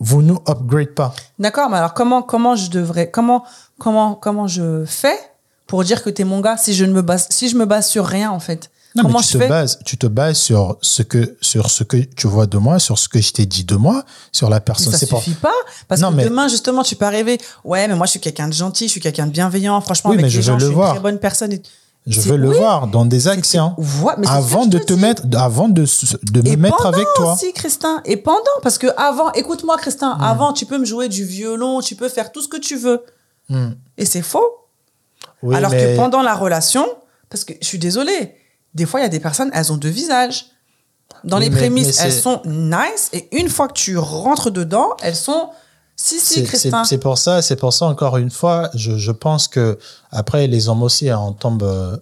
vous nous upgrade pas. D'accord, mais alors comment comment je devrais comment comment comment je fais pour dire que t'es mon gars si je ne me base si je me base sur rien en fait? Non, Comment mais je tu te fais? bases, tu te bases sur ce que, sur ce que tu vois de moi, sur ce que je t'ai dit de moi, sur la Mais personne. ça C'est pas- suffit pas parce Non, que mais- demain justement tu peux arriver ouais mais moi je suis quelqu'un de gentil je suis quelqu'un de bienveillant franchement Oui, avec mais les je gens je le suis voir. une très bonne personne et- Je veux le oui. voir dans des actions. Mais avant de te dis. mettre, avant de, de me Et mettre pendant avec toi. aussi, Christin. Et pendant, parce que avant, écoute-moi, Christin, Hmm. avant, tu peux me jouer du violon, tu peux faire tout ce que tu veux. Hmm. Et c'est faux. Oui, Alors mais- que pendant la relation, parce que je suis désolée, des fois, il y a des personnes, elles ont deux visages. Dans Oui, les mais- prémices, mais elles sont nice, et une fois que tu rentres dedans, elles sont. Si, si, C'est- Christin. C'est c'est pour ça, c'est pour ça encore une fois, je, je pense que après les hommes aussi, hein, on tombe euh,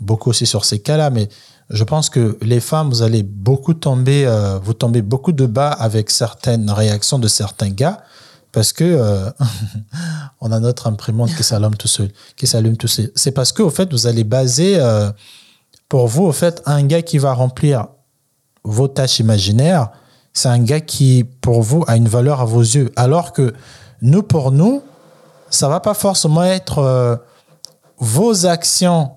beaucoup aussi sur ces cas-là, mais je pense que les femmes, vous allez beaucoup tomber, euh, vous tombez beaucoup de bas avec certaines réactions de certains gars, parce que euh, on a notre imprimante qui s'allume tout seul, qui s'allume tout seul. C'est parce que au fait, vous allez baser euh, pour vous au fait un gars qui va remplir vos tâches imaginaires, c'est un gars qui, pour vous, a une valeur à vos yeux. Alors que nous, pour nous, ça va pas forcément être euh, vos actions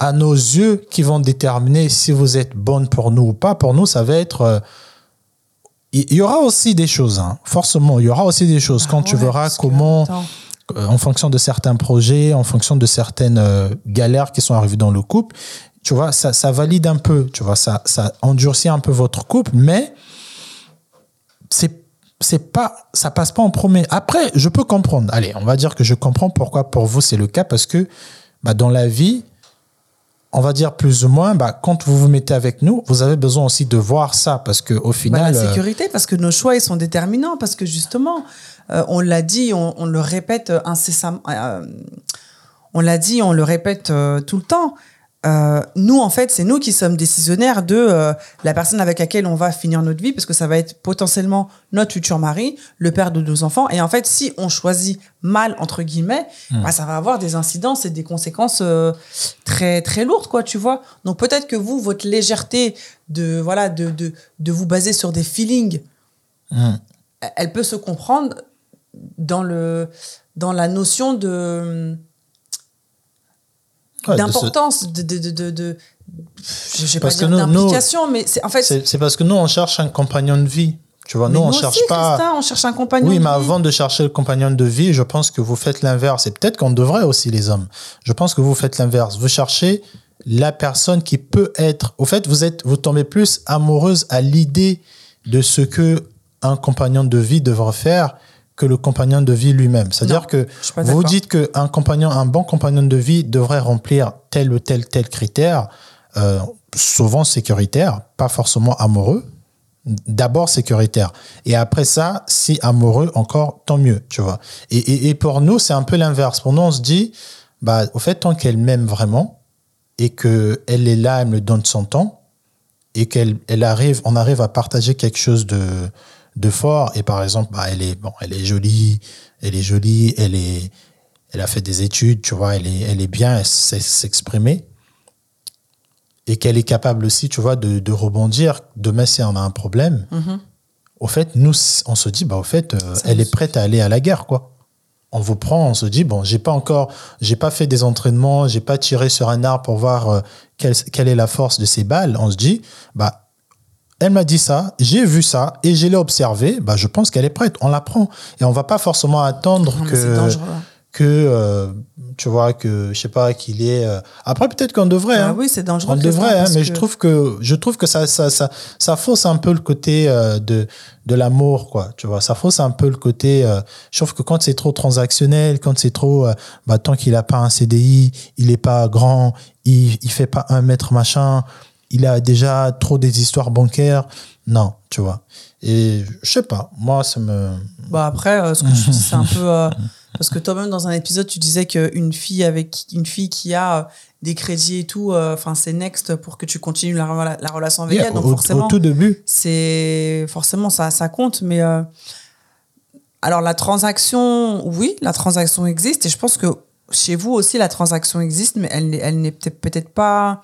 à nos yeux qui vont déterminer si vous êtes bonne pour nous ou pas. Pour nous, ça va être... euh, il y, aura aussi des choses, hein. forcément, il y aura aussi des choses. Quand tu Ah verras que, comment euh, en fonction de certains projets, en fonction de certaines euh, galères qui sont arrivées dans le couple, tu vois, ça, ça valide un peu, tu vois, ça, ça endurcit un peu votre couple, mais c'est c'est pas ça passe pas en premier. Après, je peux comprendre. Allez, on va dire que je comprends pourquoi pour vous c'est le cas parce que bah, dans la vie, on va dire plus ou moins, bah, quand vous vous mettez avec nous, vous avez besoin aussi de voir ça parce que au Bah, final, la euh, sécurité, parce que nos choix, ils sont déterminants, parce que justement, euh, on l'a dit, on, on le répète incessamment, euh, on l'a dit, on le répète euh, tout le temps. Euh, nous, en fait, c'est nous qui sommes décisionnaires de euh, la personne avec laquelle on va finir notre vie, parce que ça va être potentiellement notre futur mari, le père de nos enfants. Et en fait, si on choisit mal, entre guillemets, bah, ça va avoir des incidences et des conséquences euh, très, très lourdes, quoi, tu vois. Donc peut-être que vous, votre légèreté de, voilà, de, de, de vous baser sur des feelings, hum, elle peut se comprendre dans, le, dans la notion de ouais, d'importance de, de, de, de, je vais pas Parce dire d'implication mais c'est en fait c'est parce que nous on cherche un compagnon de vie. Tu vois, nous on aussi, cherche pas. Christin, on cherche un compagnon Oui, de mais vie. avant de chercher le compagnon de vie, je pense que vous faites l'inverse. Et peut-être qu'on devrait aussi, les hommes. Je pense que vous faites l'inverse. Vous cherchez la personne qui peut être. Au fait, vous êtes, vous tombez plus amoureuse à l'idée de ce que un compagnon de vie devrait faire que le compagnon de vie lui-même. C'est-à-dire que vous dites qu'un compagnon, un bon compagnon de vie devrait remplir tel ou tel tel critère, euh, souvent sécuritaire, pas forcément amoureux. D'abord sécuritaire. Et après ça, si amoureux, encore, tant mieux, tu vois. Et, et, et pour nous, c'est un peu l'inverse. Pour nous, on se dit, bah, au fait, tant qu'elle m'aime vraiment et qu'elle est là, elle me donne son temps et qu'elle elle arrive, on arrive à partager quelque chose de, de fort. Et par exemple, bah, elle est, bon, elle est jolie, elle est jolie, elle est, elle a fait des études, tu vois, elle est, elle est bien, elle sait s'exprimer et qu'elle est capable aussi, tu vois, de, de rebondir. Demain, si on a un problème, Mhm. au fait, nous, on se dit, bah, au fait, euh, elle est prête à aller à la guerre, quoi. On vous prend, on se dit, bon, j'ai pas encore, j'ai pas fait des entraînements, j'ai pas tiré sur un arbre pour voir euh, quelle, quelle est la force de ces balles. On se dit, bah, elle m'a dit ça, j'ai vu ça et je l'ai observé, bah, je pense qu'elle est prête. On la prend. Et on va pas forcément attendre Non, que c'est dangereux. que euh, tu vois que je sais pas qu'il est euh, après peut-être qu'on devrait Ah hein. oui, c'est dangereux. on devrait hein, mais que- je trouve que je trouve que ça ça ça ça fausse un peu le côté euh, de de l'amour quoi tu vois ça fausse un peu le côté euh, je trouve que quand c'est trop transactionnel quand c'est trop bah tant qu'il a pas un CDI il est pas grand il il fait pas un mètre machin il a déjà trop des histoires bancaires. Non tu vois. Et je sais pas. Moi ça me Bah après, euh, ce que je dis, c'est un peu euh, parce que toi-même dans un épisode, tu disais qu'une fille avec une fille qui a euh, des crédits et tout, euh, c'est next pour que tu continues la, la, la relation avec Yeah, elle. Donc au, forcément, au tout début. c'est forcément ça, ça compte. Mais alors la transaction, oui, la transaction existe. Et je pense que chez vous aussi la transaction existe, mais elle, n'est- elle n'est peut-être peut-être pas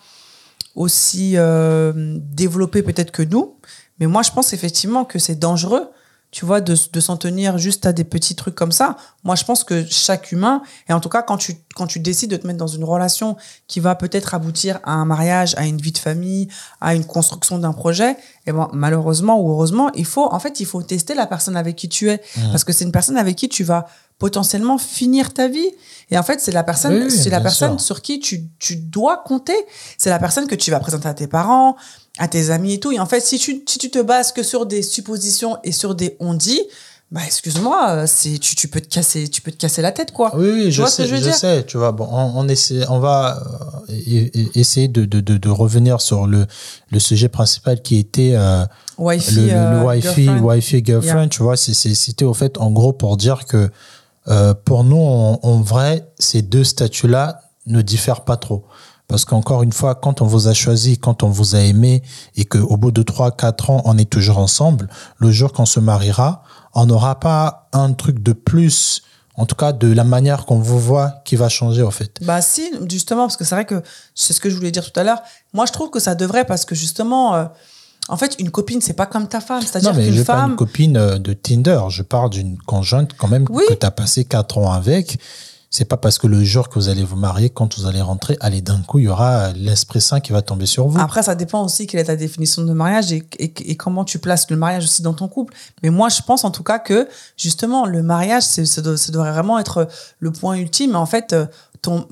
aussi euh, développée peut-être que nous. Mais moi, je pense effectivement que c'est dangereux tu vois, de, de s'en tenir juste à des petits trucs comme ça. Moi, je pense que chaque humain, et en tout cas, quand tu, quand tu décides de te mettre dans une relation qui va peut-être aboutir à un mariage, à une vie de famille, à une construction d'un projet, et eh ben, malheureusement ou heureusement, il faut, en fait, il faut tester la personne avec qui tu es. Mmh. Parce que c'est une personne avec qui tu vas potentiellement finir ta vie. Et en fait, c'est la personne, Oui, oui, c'est la personne sûr. sur qui tu, tu dois compter. C'est la personne que tu vas présenter à tes parents, à tes amis et tout. Et en fait, si tu, si tu te bases que sur des suppositions et sur des on-dit, bah, excuse-moi, euh, c'est, tu, tu peux te casser, tu peux te casser la tête, quoi. Oui, oui, Tu je vois ce sais, que je veux je dire? sais, tu vois. Bon, on, on essaie, on va euh, essayer de, de, de, de revenir sur le, le sujet principal qui était euh, Wi-Fi, le, le, le euh, Wi-Fi, girlfriend. Wi-Fi girlfriend, Yeah. tu vois. C'était au fait, en gros, pour dire que euh, pour nous, en, en vrai, ces deux statuts-là ne diffèrent pas trop. Parce qu'encore une fois, quand on vous a choisi, quand on vous a aimé et qu'au bout de 3, 4 ans, on est toujours ensemble, le jour qu'on se mariera, on n'aura pas un truc de plus, en tout cas de la manière qu'on vous voit, qui va changer au fait. Bah si, justement, parce que c'est vrai que c'est ce que je voulais dire tout à l'heure. Moi, je trouve que ça devrait parce que justement, euh, en fait, une copine, c'est pas comme ta femme. C'est-à-dire qu'une veux pas femme, une copine euh, de Tinder. Je parle d'une conjointe quand même Oui. que tu as passé 4 ans avec. C'est pas parce que le jour que vous allez vous marier, quand vous allez rentrer, allez, d'un coup, il y aura l'Esprit Saint qui va tomber sur vous. Après, ça dépend aussi quelle est ta définition de mariage et, et- et comment tu places le mariage aussi dans ton couple. Mais moi, je pense en tout cas que justement, le mariage, ça, doit- ça devrait vraiment être le point ultime. En fait, euh, ton,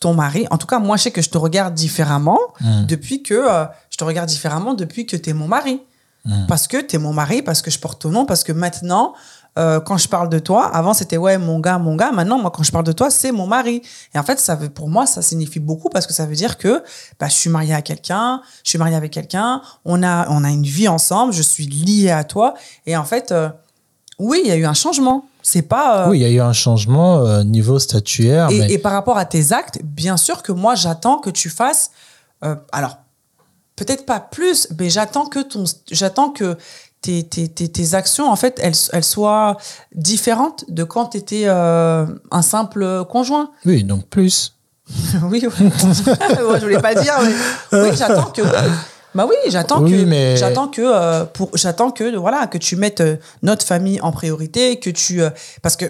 ton mari, en tout cas, moi, je sais que je te regarde différemment Mm. depuis que euh, je te regarde différemment depuis que tu es mon mari. Mm. Parce que tu es mon mari, parce que je porte ton nom, parce que maintenant, euh, quand je parle de toi, avant c'était ouais, mon gars, mon gars. Maintenant, moi, quand je parle de toi, c'est mon mari. Et en fait, ça veut, pour moi, ça signifie beaucoup parce que ça veut dire que bah, je suis mariée à quelqu'un, je suis mariée avec quelqu'un, on a, on a une vie ensemble, je suis liée à toi. Et en fait, euh, oui, il y a eu un changement. C'est pas. euh, Oui, il y a eu un changement niveau statuaire. et, mais et par rapport à tes actes, bien sûr que moi, j'attends que tu fasses. alors, peut-être pas plus, mais j'attends que ton, j'attends que tes, tes, tes, tes actions, en fait, elles, elles soient différentes de quand tu étais un simple conjoint. Oui, donc plus. oui, oui. Ouais, je voulais pas dire, mais oui, j'attends que. Bah oui, j'attends Oui, que mais- j'attends que euh, pour j'attends que voilà que tu mettes euh, notre famille en priorité, que tu euh, parce que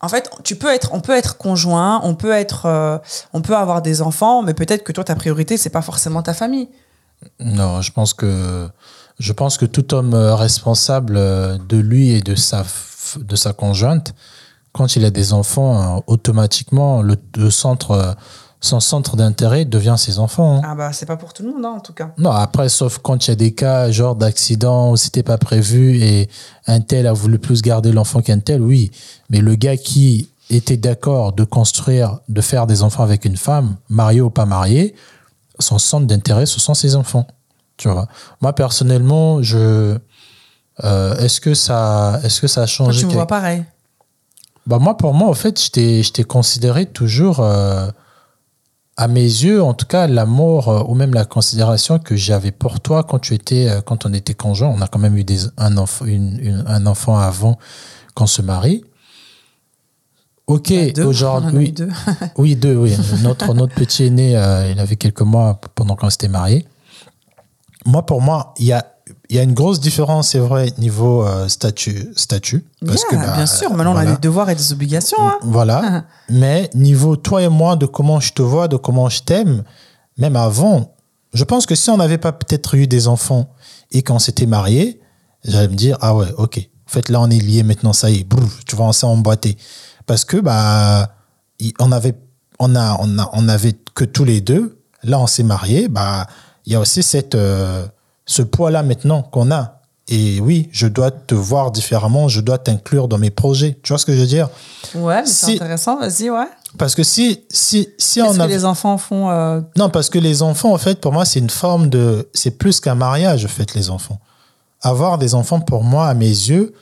en fait, tu peux être on peut être conjoint, on peut être euh, on peut avoir des enfants, mais peut-être que toi ta priorité c'est pas forcément ta famille. Non, je pense que je pense que tout homme euh, responsable euh, de lui et de sa de sa conjointe, quand il a des enfants, automatiquement le, centre son centre d'intérêt devient ses enfants. hein. Ah bah c'est pas pour tout le monde hein, en tout cas. Non, après, sauf quand il y a des cas genre d'accident où c'était pas prévu et un tel a voulu plus garder l'enfant qu'un tel, oui. Mais le gars qui était d'accord de construire, de faire des enfants avec une femme, mariée ou pas mariée, son centre d'intérêt, ce sont ses enfants. Tu vois. Moi, personnellement, je. euh, est-ce que ça, est-ce que ça a Toi, changé tu me vois pareil. bah moi, pour moi, en fait, je t'ai je t'ai considéré toujours, euh, à mes yeux, en tout cas, l'amour euh, ou même la considération que j'avais pour toi quand tu étais, euh, quand on était conjoint. On a quand même eu des, un, enfant, une- une- un enfant avant qu'on se marie. Ok, eu aujourd'hui, deux. oui, deux, oui. Notre, notre petit aîné, euh, il avait quelques mois pendant qu'on s'était mariés. Moi, pour moi, il y a, il y a une grosse différence, c'est vrai, niveau euh, statut. statut parce Yeah, que, bah, bien sûr, maintenant on a des devoirs et des obligations. hein. Voilà. Mais niveau toi et moi, de comment je te vois, de comment je t'aime, même avant, je pense que si on n'avait pas peut-être eu des enfants et qu'on s'était mariés, j'allais me dire, ah ouais, ok. En fait, là, on est liés maintenant, ça y est, brouf, tu vas on s'est emboîté. Parce que, bah, on avait, on a, on a, on avait que tous les deux. Là, on s'est mariés, bah, il y a aussi cette, euh, ce poids-là maintenant qu'on a. Et oui, je dois te voir différemment, je dois t'inclure dans mes projets. Tu vois ce que je veux dire? Ouais, c'est intéressant, vas-y, ouais. Parce que si, si, si on que a. les enfants font euh, Non, parce que les enfants, en fait, pour moi, c'est une forme de. C'est plus qu'un mariage, en fait, les enfants. Avoir des enfants, pour moi, à mes yeux,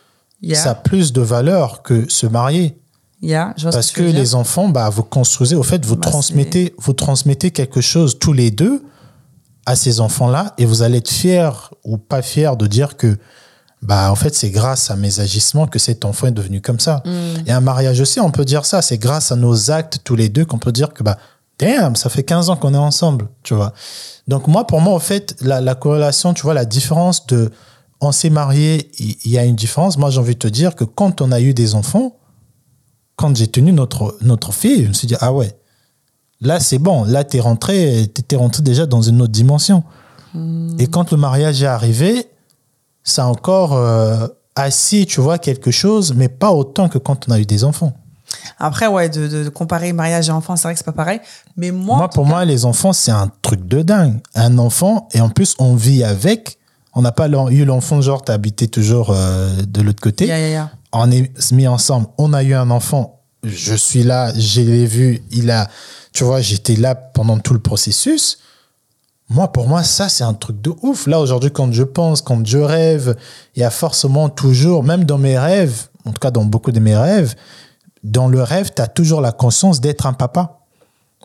Yeah. ça a plus de valeur que se marier. Yeah, je vois ce Parce que veux dire. les enfants, bah, vous construisez, au fait, vous, Bah, transmettez, vous transmettez quelque chose tous les deux à ces enfants-là et vous allez être fiers ou pas fiers de dire que, bah, en fait, c'est grâce à mes agissements que cet enfant est devenu comme ça. Mm. Et un mariage aussi, on peut dire ça. C'est grâce à nos actes tous les deux qu'on peut dire que, bah, damn, ça fait 15 ans qu'on est ensemble, tu vois. Donc, moi, pour moi, en fait, la, la corrélation, tu vois, la différence de on s'est marié, il il y a une différence. Moi, j'ai envie de te dire que quand on a eu des enfants, quand j'ai tenu notre, notre fille, je me suis dit, ah ouais, là, c'est bon. Là, t'es rentré, t'es rentré déjà dans une autre dimension. Et quand le mariage est arrivé, ça a encore euh, assis, tu vois, quelque chose, mais pas autant que quand on a eu des enfants. Après, ouais, de, de- de comparer mariage et enfant, c'est vrai que c'est pas pareil. Mais moi, Moi, pour cas- moi, les enfants, c'est un truc de dingue. Un enfant, et en plus, on vit avec. On n'a pas eu l'enfant, genre, t'as habité toujours euh, de l'autre côté. On est mis ensemble. On a eu un enfant. Je suis là, je l'ai vu. Il a, tu vois, j'étais là pendant tout le processus. Moi, pour moi, ça, c'est un truc de ouf. Là, aujourd'hui, quand je pense, quand je rêve, il y a forcément toujours, même dans mes rêves, en tout cas dans beaucoup de mes rêves, dans le rêve, tu as toujours la conscience d'être un papa.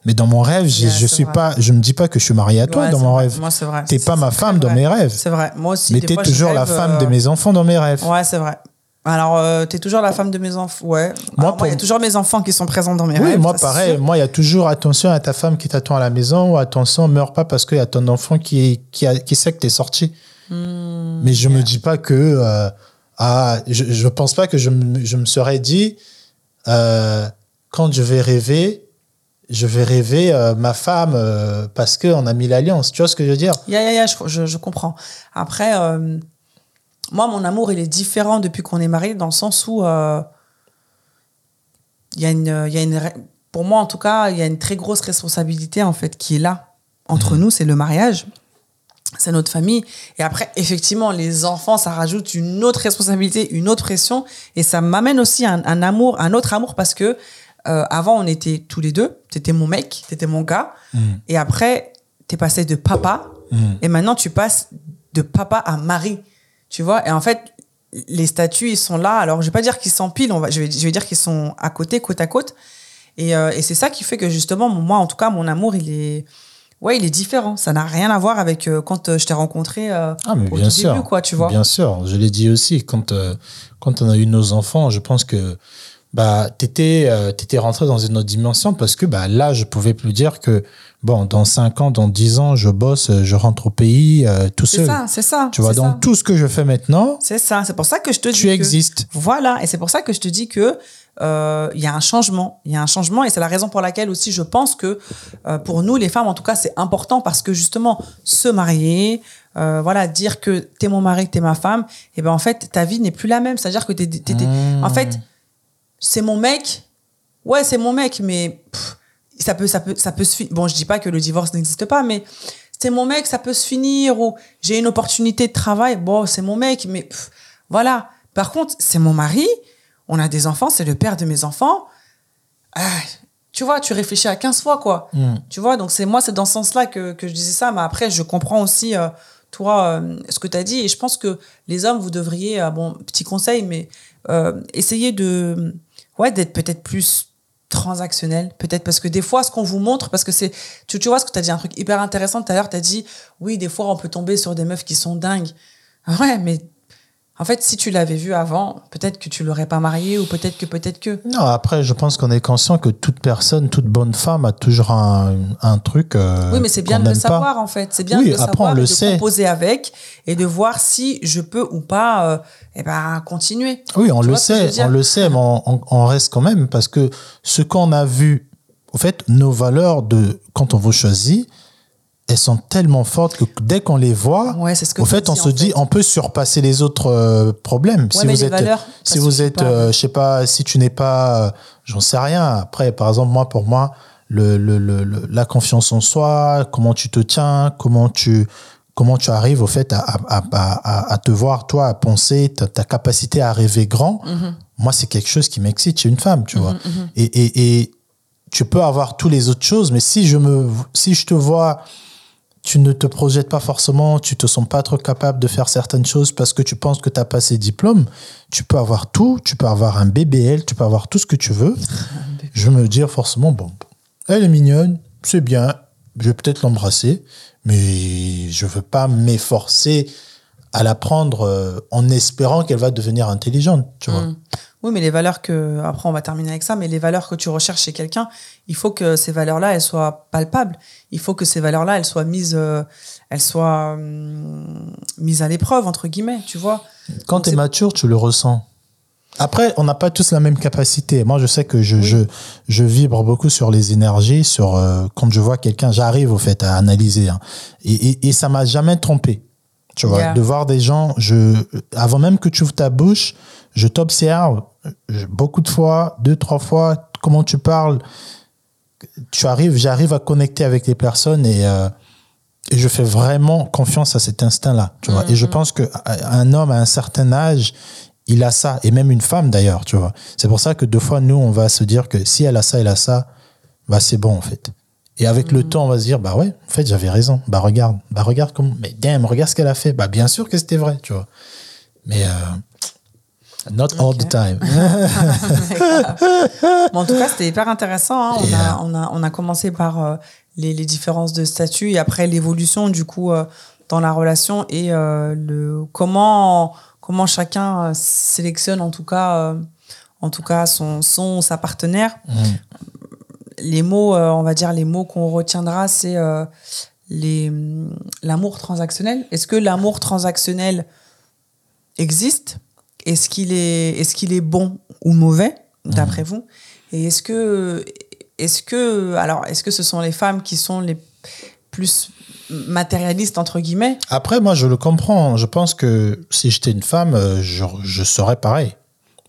Mais dans mon rêve, je, Yeah, je c'est suis vrai. pas, je me dis pas que je suis marié à toi Ouais, dans mon vrai. rêve. Moi, c'est vrai. T'es pas ma femme dans vrai. mes rêves. C'est vrai. Moi aussi. Mais t'es toujours la femme de euh, mes enfants dans mes rêves. Ouais, c'est vrai. Alors, euh, t'es toujours la femme de mes enfants. Ouais. Moi, Moi, il y a toujours mes enfants qui sont présents dans mes Oui, rêves. moi ça, c'est pareil. Moi, il y a toujours attention à ta femme qui t'attend à la maison ou attention, meurs pas parce qu'il y a ton enfant qui, qui, a, qui sait que t'es sorti. Hmm, Mais je me dis pas que. euh, ah, je, je pense pas que je me, je me serais dit euh, quand je vais rêver, je vais rêver euh, ma femme euh, parce qu'on a mis l'alliance. Tu vois ce que je veux dire? Ya, ya, ya, je, je, je comprends. Après, euh, moi, mon amour, il est différent depuis qu'on est mariés, dans le sens où euh, il y a une, il y a une, pour moi, en tout cas, il y a une très grosse responsabilité, en fait, qui est là entre nous, c'est le mariage. C'est notre famille. Et après, effectivement, les enfants, ça rajoute une autre responsabilité, une autre pression. Et ça m'amène aussi un, un amour, un autre amour, parce que euh, avant, on était tous les deux. T'étais mon mec, t'étais mon gars. Et après, t'es passé de papa. Et maintenant, tu passes de papa à mari. Tu vois Et en fait, les statuts, ils sont là. Alors, je vais pas dire qu'ils s'empilent. On va, je, vais, je vais dire qu'ils sont à côté, côte à côte. Et, euh, et c'est ça qui fait que, justement, moi, en tout cas, mon amour, il est... Ouais, il est différent. Ça n'a rien à voir avec euh, quand euh, je t'ai rencontré euh, Ah, mais au bien tout sûr. début, quoi, tu vois. Bien sûr, je l'ai dit aussi. Quand, quand on a eu nos enfants, je pense que bah, tu étais, rentré dans une autre dimension parce que bah, là, je pouvais plus dire que bon, dans 5 ans, dans 10 ans, je bosse, euh, je rentre au pays euh, tout C'est seul. ça, c'est ça. Tu vois, ça. tout ce que je fais maintenant, C'est ça. C'est pour ça que je te dis tu que- existes. Voilà, et c'est pour ça que je te dis que euh, il y a un changement, il y a un changement, et c'est la raison pour laquelle aussi je pense que euh, pour nous les femmes, en tout cas, c'est important parce que justement se marier, euh, voilà, dire que t'es mon mari, que t'es ma femme, et ben en fait ta vie n'est plus la même, c'est-à-dire que t'es, Mmh. en fait c'est mon mec, ouais c'est mon mec, mais pff, ça peut ça peut ça peut se finir. Bon, je dis pas que le divorce n'existe pas, mais c'est mon mec, ça peut se finir ou j'ai une opportunité de travail, bon c'est mon mec, mais pff, voilà. Par contre, c'est mon mari, on a des enfants, c'est le père de mes enfants. Ah, tu vois, tu réfléchis à 15 fois, quoi. Mm. Tu vois, donc c'est moi, c'est dans ce sens-là que, que je disais ça. Mais après, je comprends aussi, euh, toi, euh, ce que tu as dit. Et je pense que les hommes, vous devriez, euh, bon, petit conseil, mais essayer de, ouais, d'être peut-être plus transactionnel, peut-être parce que des fois, ce qu'on vous montre, parce que c'est, tu, tu vois, ce que tu as dit, un truc hyper intéressant tout à l'heure, tu as dit, oui, des fois, on peut tomber sur des meufs qui sont dingues. Ouais, mais en fait, si tu l'avais vu avant, peut-être que tu l'aurais pas marié ou peut-être que, peut-être que. Non, après, je pense qu'on est conscient que toute personne, toute bonne femme a toujours un, un truc. euh, Oui, mais c'est bien de le pas. savoir, en fait. C'est bien Oui, de le après, savoir on et le de sait. composer avec et de voir si je peux ou pas euh, eh ben, continuer. Oui, on Tu le sait, on le sait, mais on, on- on reste quand même parce que ce qu'on a vu, au fait, nos valeurs de quand on vous choisit, elles sont tellement fortes que dès qu'on les voit, Ouais, c'est ce que au fait, on se dit, fait. on peut surpasser les autres euh, problèmes. Ouais, mais les valeurs, si vous êtes, euh, je sais pas, si tu n'es pas, euh, j'en sais rien. Après, par exemple, moi, pour moi, le, le, le- le- la confiance en soi, comment tu te tiens, comment tu, comment tu arrives au fait à, à, à, à- à te voir, toi, à penser, ta, ta capacité à rêver grand. Mhm. Moi, c'est quelque chose qui m'excite chez une femme, tu vois. Et, et, et tu peux avoir toutes les autres choses, mais si je me, si je te vois, tu ne te projettes pas forcément, tu te sens pas trop capable de faire certaines choses parce que tu penses que tu as passé diplôme, tu peux avoir tout, tu peux avoir un BBL, tu peux avoir tout ce que tu veux. Je vais me dire forcément, bon, elle est mignonne, c'est bien, je vais peut-être l'embrasser, mais je veux pas m'efforcer à la prendre euh, en espérant qu'elle va devenir intelligente, tu vois. Mm. Oui, mais les valeurs que, après on va terminer avec ça, mais les valeurs que tu recherches chez quelqu'un, il faut que ces valeurs-là, elles soient palpables. Il faut que ces valeurs-là, elles soient mises, euh, elles soient hum, mises à l'épreuve, entre guillemets, tu vois. Quand tu es mature, tu le ressens. Après, on n'a pas tous la même capacité. Moi, je sais que je, je, je vibre beaucoup sur les énergies, sur euh, quand je vois quelqu'un, j'arrive au fait à analyser. hein. Et, et, et ça m'a jamais trompé. Tu vois, Yeah. de voir des gens, je, avant même que tu ouvres ta bouche, je t'observe beaucoup de fois, deux, trois fois, comment tu parles. Tu arrives, j'arrive à connecter avec les personnes et, euh, et je fais vraiment confiance à cet instinct-là. Tu vois, et je pense que un homme à un certain âge, il a ça, et même une femme d'ailleurs, tu vois. C'est pour ça que deux fois, nous, on va se dire que si elle a ça, elle a ça, bah c'est bon en fait. Et avec le temps, on va se dire, bah ouais, en fait, j'avais raison. Bah regarde, bah regarde comment, mais damn, regarde ce qu'elle a fait. Bah bien sûr que c'était vrai, tu vois. Mais euh, not all the time. Bon, en tout cas, c'était hyper intéressant. hein. On, a, on, a, on a commencé par euh, les, les différences de statut et après l'évolution, du coup, euh, dans la relation et euh, le, comment, comment chacun sélectionne, en tout cas, en tout cas son, son sa partenaire. Mm. Les mots, on va dire, les mots qu'on retiendra, c'est les, l'amour transactionnel. Est-ce que l'amour transactionnel existe? Est-ce qu'il est, qu'il est bon ou mauvais, d'après vous? Et est-ce que, est-ce que, alors, est-ce que ce sont les femmes qui sont les plus matérialistes entre guillemets? Après, moi, je le comprends. Je pense que si j'étais une femme, euh, je, je serais pareil.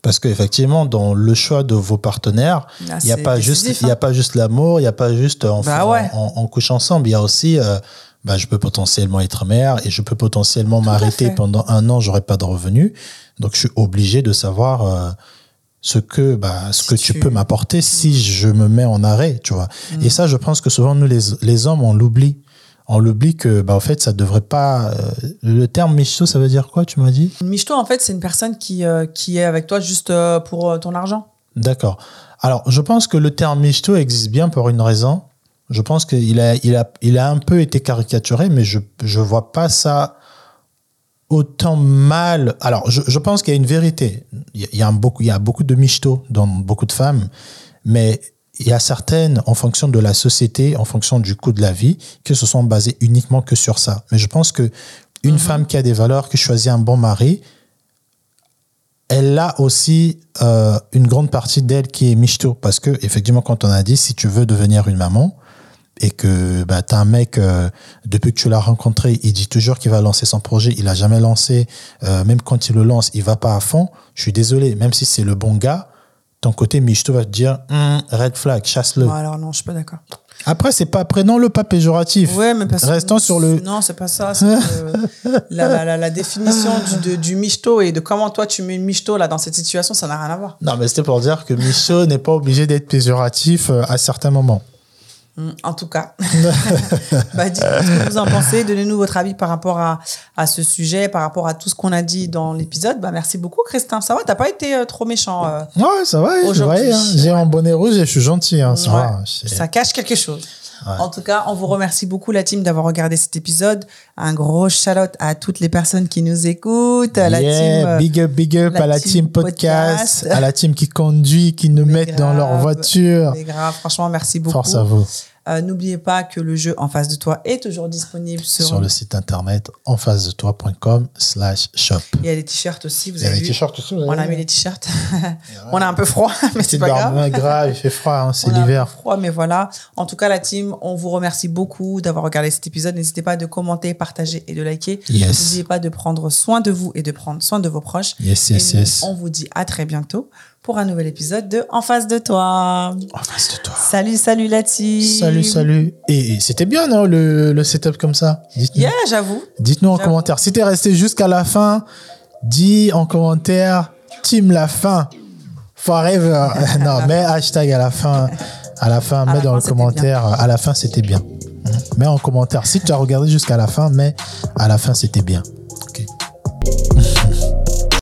Parce qu'effectivement, dans le choix de vos partenaires, Ah, il n'y a pas juste, y a hein. pas juste l'amour, il n'y a pas juste on, Bah couche ensemble. Il y a aussi, euh, bah, je peux potentiellement être mère et je peux potentiellement m'arrêter pendant un an, j'aurai pas de revenus. Donc, je suis obligé de savoir euh, ce que, bah, ce Si que tu, tu- peux m'apporter si je me mets en arrêt, tu vois. Mm. Et ça, je pense que souvent, nous, les, les hommes, on l'oublie. On l'oublie que, bah, en fait, ça devrait pas. euh, le terme michto, ça veut dire quoi, tu m'as dit? Une michto, en fait, c'est une personne qui, euh, qui est avec toi juste pour ton argent. D'accord. Alors, je pense que le terme michto existe bien pour une raison. Je pense qu'il a, il a, il a un peu été caricaturé, mais je ne vois pas ça autant mal. Alors, je, je pense qu'il y a une vérité. Il y a, un beaucoup, il y a beaucoup de michto dans beaucoup de femmes, mais il y a certaines, en fonction de la société, en fonction du coût de la vie, que se sont basées uniquement que sur ça. Mais je pense que une femme qui a des valeurs, qui choisit un bon mari, elle a aussi euh, une grande partie d'elle qui est michto. Parce que, effectivement, quand on a dit, si tu veux devenir une maman, et que bah, tu as un mec, euh, depuis que tu l'as rencontré, il dit toujours qu'il va lancer son projet, il a jamais lancé, euh, même quand il le lance, il va pas à fond. Je suis désolé, même si c'est le bon gars, ton côté michto va te dire, Hum, red flag, chasse-le. Bon, alors non, je suis pas d'accord. Après, c'est pas, prenons-le pas péjoratif. Ouais, mais parce que- Restons sur le- Non, c'est pas ça. que la, la, la, la définition du, de- du michto et de comment toi tu mets michto là dans cette situation, ça n'a rien à voir. Non, mais c'était pour dire que michto n'est pas obligé d'être péjoratif euh, à certains moments. Mm, En tout cas, bah, dites ce que vous en pensez. Donnez-nous votre avis par rapport à, à ce sujet, par rapport à tout ce qu'on a dit dans l'épisode. Bah, merci beaucoup, Christin. Ça va, t'as pas été euh, trop méchant. euh. Ouais, ça va, je Aujourd'hui. hein. j'ai un bonnet rouge et je suis gentil. Hein, ça Ouais. va, c'est- Ça cache quelque chose. En tout cas, on vous remercie beaucoup, la team, d'avoir regardé cet épisode. Un gros shout-out à toutes les personnes qui nous écoutent, à la Yeah, team. euh, big up, big up à la team team podcast, podcast. à la team qui conduit, qui nous mettent dans leur grave. voiture. C'est grave, franchement, merci beaucoup. Force à vous. Euh, N'oubliez pas que le jeu en face de toi est toujours disponible sur, Sur le site internet en face de toi.com slash shop. Il y a les t-shirts aussi, vous Il y a avez les t-shirts aussi. vous On a mis les t-shirts. On a un peu froid, mais c'est pas grave. grave, il fait froid, hein, c'est l'hiver. froid, mais voilà. En tout cas, la team, on vous remercie beaucoup d'avoir regardé cet épisode. N'hésitez pas de commenter, partager et de liker. Yes. N'oubliez pas de prendre soin de vous et de prendre soin de vos proches. Yes, Et yes, nous, yes. On vous dit à très bientôt pour un nouvel épisode de En face de toi. En face de toi. Salut, salut la team. Salut, salut. Et, c'était bien, non, le, le setup comme ça? Dites-nous Yeah, j'avoue. Dites-nous en commentaire. Si t'es resté jusqu'à la fin, dis en commentaire Team la fin. Forever. non, mets hashtag à la fin. À la fin, mets dans fin, le commentaire. À la fin, c'était bien. Mets en commentaire. Si tu as regardé jusqu'à la fin, mets à la fin, c'était bien.